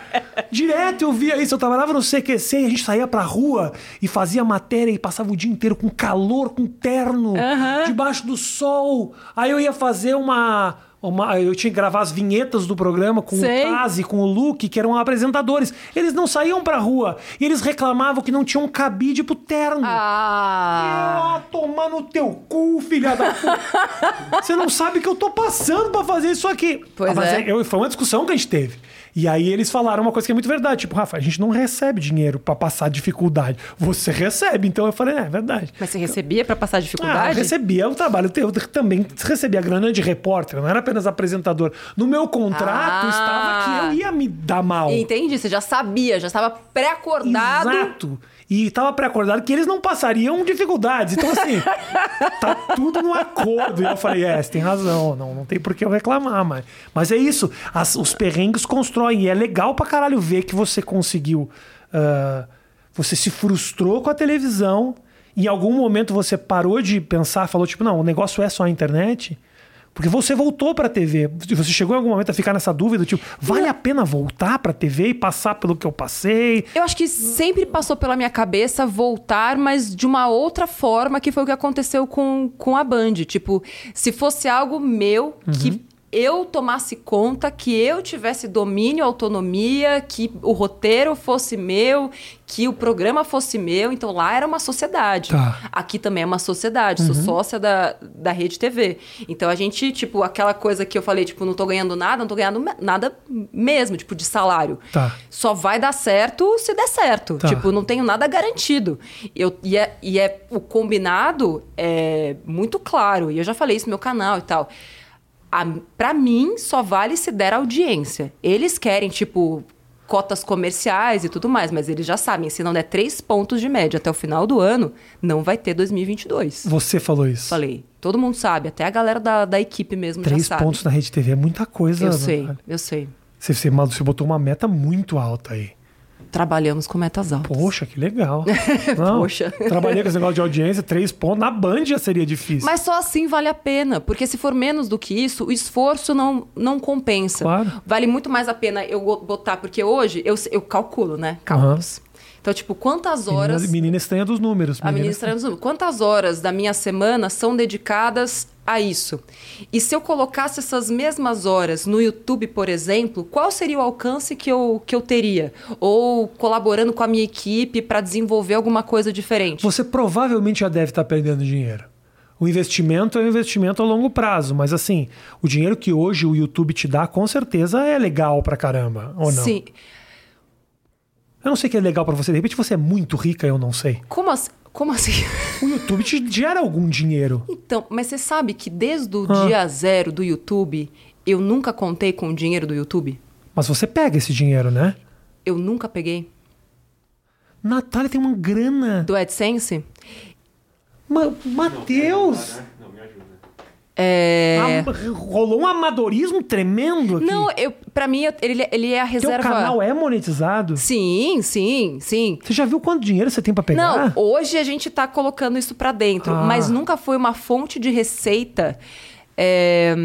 Direto eu via isso. Eu trabalhava no CQC e a gente saía pra rua e fazia matéria e passava o dia inteiro com calor, com terno, debaixo do sol. Aí eu ia fazer uma, uma- eu tinha que gravar as vinhetas do programa com Sei. o Taz e com o Luke, que eram apresentadores. Eles não saíam pra rua. E eles reclamavam que não tinham cabide pro terno. Ah! Ah, tomar no teu cu, filha da puta. Você não sabe que eu tô passando pra fazer isso aqui. Pois Mas é. eu- foi uma discussão que a gente teve. E aí eles falaram uma coisa que é muito verdade. Tipo, Rafa, a gente não recebe dinheiro pra passar dificuldade. Você recebe. Então eu falei, é, é verdade. Mas você recebia pra passar Ah, dificuldade? recebia o trabalho. Eu também recebia a grana de repórter, não era apenas apresentador. No meu contrato Ah. estava que eu ia me dar mal. Entendi, você já sabia, já estava pré-acordado. Exato. E estava pré-acordado que eles não passariam dificuldades. Então, assim, tá tudo no acordo. E eu falei, é, você tem razão, não, não tem por que eu reclamar, mas, mas é isso. As- os perrengues constroem. E é legal pra caralho ver que você conseguiu. ah, você se frustrou com a televisão. Em algum momento você parou de pensar, falou, tipo, não, o negócio é só a internet. Porque você voltou pra TV. Você chegou em algum momento a ficar nessa dúvida, tipo, vale a pena voltar pra TV e passar pelo que eu passei? Eu acho que sempre passou pela minha cabeça voltar, mas de uma outra forma, que foi o que aconteceu com, com a Band. Tipo, se fosse algo meu, que eu tomasse conta, que eu tivesse domínio, autonomia, que o roteiro fosse meu, que o programa fosse meu. Então lá era uma sociedade. Tá. Aqui também é uma sociedade, sou sócia da, da Rede TV. Então a gente, tipo, aquela coisa que eu falei, tipo, não tô ganhando nada, não tô ganhando nada mesmo, tipo, de salário. Tá. Só vai dar certo se der certo. Tá. Tipo, não tenho nada garantido. Eu, e, é, e é o combinado é muito claro. E eu já falei isso no meu canal e tal. A, pra mim, só vale se der audiência. Eles querem, tipo, cotas comerciais e tudo mais, mas eles já sabem, se não der três pontos de média até o final do ano, não vai ter 2022. Você falou isso. Falei. Todo mundo sabe, até a galera da, da equipe mesmo Três já sabe. pontos na Rede TV é muita coisa. Eu sei, Natália. eu sei. Você, você, você botou uma meta muito alta aí. Trabalhamos com metas altas. Poxa, que legal. Não, Poxa. Trabalhei com esse negócio de audiência, três pontos. Na Band já seria difícil. Mas só assim vale a pena, porque se for menos do que isso, o esforço não, não compensa. Claro. Vale muito mais a pena eu botar, porque hoje eu, eu calculo, né? Cálculos. Então, tipo, quantas horas. Menina, menina estranha dos números. A menina estranha dos números. Quantas horas da minha semana são dedicadas a isso? E se eu colocasse essas mesmas horas no YouTube, por exemplo, qual seria o alcance que eu, que eu teria? Ou colaborando com a minha equipe para desenvolver alguma coisa diferente? Você provavelmente já deve estar perdendo dinheiro. O investimento é um investimento a longo prazo, mas assim, o dinheiro que hoje o YouTube te dá, com certeza é legal pra caramba, ou não? Sim. Eu não sei o que é legal pra você, de repente você é muito rica, eu não sei. Como assim? Como assim? O YouTube te gera algum dinheiro. Então, mas você sabe que desde o Ah. dia zero do YouTube, eu nunca contei com o dinheiro do YouTube? Mas você pega esse dinheiro, né? Eu nunca peguei. Natália tem uma grana. Do AdSense? Ma Matheus! É... Am- Rolou um amadorismo tremendo aqui. Não, eu, pra mim, ele, ele é a Teu reserva... canal é monetizado? Sim, sim, sim. Você já viu quanto dinheiro você tem pra pegar? Não, hoje a gente tá colocando isso pra dentro, Ah. mas nunca foi uma fonte de receita. é,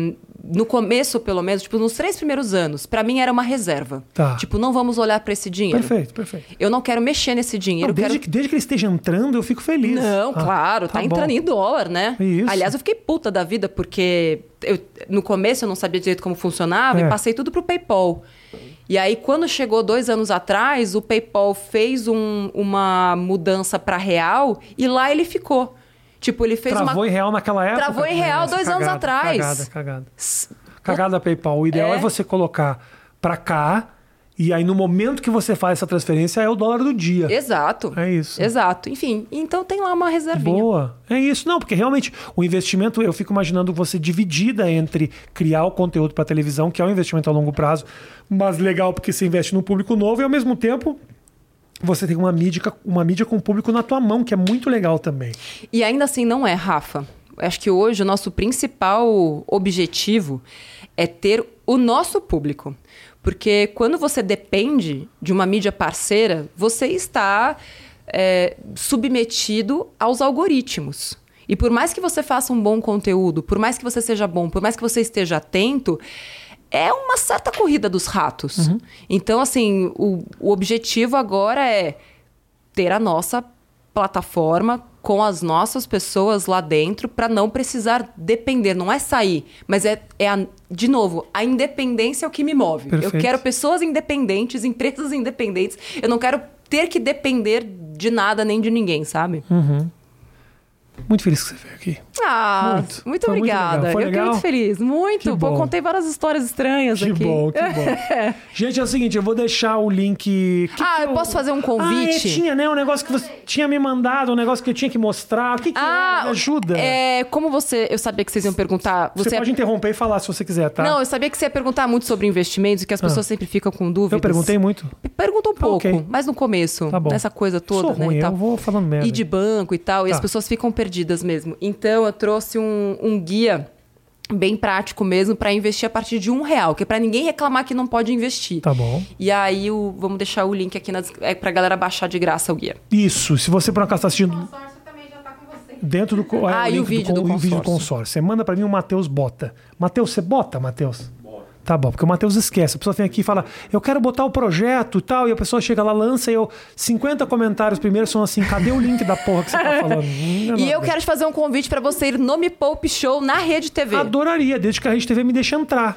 no começo, pelo menos, tipo, nos três primeiros anos, pra mim era uma reserva. Tá. Tipo, não vamos olhar pra esse dinheiro. Perfeito, perfeito. Eu não quero mexer nesse dinheiro. Não, desde, quero... que, desde que ele esteja entrando, eu fico feliz. Não, Ah, claro, tá, bom. entrando em dólar, né? Isso. Aliás, eu fiquei puta da vida, porque eu- no começo eu não sabia direito como funcionava É. e passei tudo pro PayPal. E aí, quando chegou dois anos atrás, o PayPal fez um- uma mudança para real e lá ele ficou. Tipo, ele fez Travou uma. em real naquela época? Travou em real Nossa, dois anos cagada, atrás. Cagada, cagada. Cagada PayPal. O ideal é. É. você colocar pra cá e aí no momento que você faz essa transferência é o dólar do dia. Exato. É isso. Exato. Enfim, então tem lá uma reservinha. Boa. É isso. Não, porque realmente o investimento, eu fico imaginando você dividida entre criar o conteúdo para televisão, que é um investimento a longo prazo, mas legal porque você investe no público novo e ao mesmo tempo você tem uma mídia, uma mídia com o público na tua mão, que é muito legal também. E ainda assim não é, Rafa. Acho que hoje o nosso principal objetivo é ter o nosso público. Porque quando você depende de uma mídia parceira, você está é, submetido aos algoritmos. E por mais que você faça um bom conteúdo, por mais que você seja bom, por mais que você esteja atento, é uma certa corrida dos ratos. Então, assim, o, o objetivo agora é ter a nossa plataforma com as nossas pessoas lá dentro para não precisar depender. Não é sair, mas é, é a- de novo, a independência é o que me move. Perfeito. Eu quero pessoas independentes, empresas independentes. Eu não quero ter que depender de nada nem de ninguém, sabe? Muito feliz que você veio aqui. Ah, Muito. muito, Foi muito obrigada. legal. Eu fiquei muito feliz. Muito. Que Pô, contei várias histórias estranhas Que aqui. bom, que bom. Gente, é o seguinte, eu vou deixar o link. que Ah, que eu posso fazer um Ah, é, convite? tinha, né? Um negócio que você tinha me mandado, um negócio que eu tinha que mostrar. O que, que é? Me ajuda. É, como você. Eu sabia que vocês iam perguntar. Você, Você, pode interromper e falar se você quiser, tá? Não, eu sabia que você ia perguntar muito sobre investimentos e que as pessoas sempre ficam com dúvidas. eu perguntei muito. Pergunta um pouco, ok. mas no começo, Tá bom. nessa coisa toda, Sou né? ruim, e, tal. eu vou falando merda. e de banco e tal, e Tá. as pessoas ficam perdidas mesmo. Então eu trouxe um, um guia bem prático mesmo para investir a partir de um real, que é para ninguém reclamar que não pode investir. Tá bom. E aí o, vamos deixar o link aqui nas, é pra galera baixar de graça o guia. Isso, se você por acaso tá assistindo consórcio também já tá com você. dentro do é, Ah, e link o vídeo do e o vídeo do consórcio. consórcio. Você manda pra mim o Matheus bota. Matheus, você bota, Matheus? Tá bom, porque o Matheus esquece. A pessoa vem aqui e fala, eu quero botar o projeto e tal, e a pessoa chega lá, lança e eu. 50 comentários primeiro são assim, cadê o link da porra que você tá falando? Hum, E eu quero te fazer um convite para você ir no Me Poupe Show na Rede TV. Adoraria, desde que a Rede TV me deixe entrar.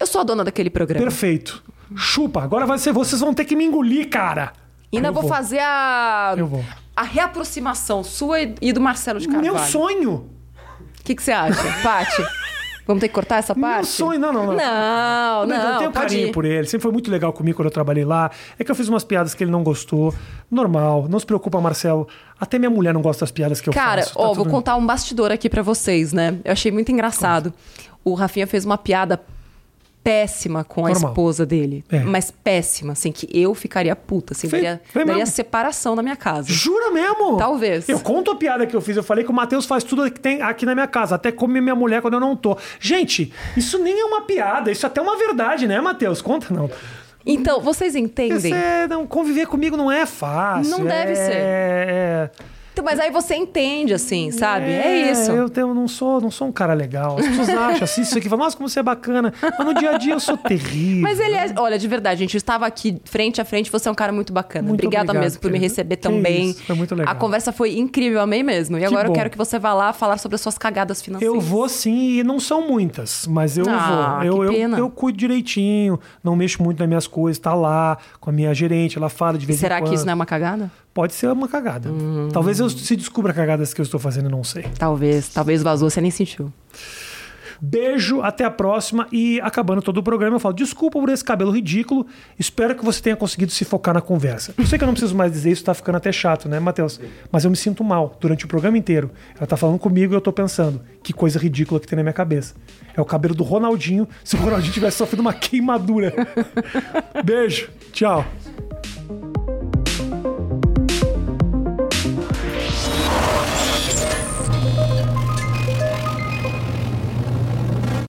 Eu sou a dona daquele programa. Perfeito. Chupa, agora vai ser, vocês vão ter que me engolir, cara. Ainda Eu vou, fazer a. Eu vou. A reaproximação sua e e do Marcelo de Carvalho. Meu sonho! O que, que você acha, Paty? Vamos ter que cortar essa parte? Meu sonho, não, não, não. Não, não, eu tenho carinho ir. por ele. Sempre foi muito legal comigo quando eu trabalhei lá. É que eu fiz umas piadas que ele não gostou. Normal. Não se preocupa, Marcelo. Até minha mulher não gosta das piadas que eu Cara, faço. Tá ó, vou contar um bastidor aqui pra vocês, né? Eu achei muito engraçado. O Rafinha fez uma piada péssima com a Normal. esposa dele. É. Mas péssima, assim, que eu ficaria puta, assim, Foi- daria, daria separação na minha casa. Jura mesmo? Talvez. Eu conto a piada que eu fiz. Eu falei que o Matheus faz tudo que tem aqui na minha casa. Até come minha mulher quando eu não tô. Gente, isso nem é uma piada. Isso é até uma verdade, né, Matheus? Conta não. Então, vocês entendem? Você, não, conviver comigo não é fácil. Não deve é, ser. É, Então, mas aí você entende, assim, sabe? É, isso. Eu, tenho- não sou, não sou um cara legal. As pessoas acham, assistem isso aqui falam, nossa, como você é bacana. Mas no dia a dia eu sou terrível. Mas ele é. Olha, de verdade, gente, eu estava aqui frente a frente, você é um cara muito bacana. Muito Obrigada obrigado, mesmo por me receber Que tão bem. isso, foi muito legal. A conversa foi incrível, amei mesmo. E agora eu bom. quero que você vá lá falar sobre as suas cagadas financeiras. Eu vou sim, e não são muitas, mas eu Ah, vou. Eu, que eu, eu cuido direitinho, não mexo muito nas minhas coisas, tá lá com a minha gerente, ela fala de vez Será em quando. que isso não é uma cagada? Pode ser uma cagada. Hum. Talvez eu se descubra cagadas que eu estou fazendo, não sei. Talvez. Talvez vazou, você nem sentiu. Beijo, até a próxima. E acabando todo o programa, eu falo: desculpa por esse cabelo ridículo. Espero que você tenha conseguido se focar na conversa. Eu sei que eu não preciso mais dizer isso, tá ficando até chato, né, Matheus? Mas eu me sinto mal durante o programa inteiro. Ela tá falando comigo e eu tô pensando: que coisa ridícula que tem na minha cabeça. É o cabelo do Ronaldinho, se o Ronaldinho tivesse sofrido uma queimadura. Beijo, tchau.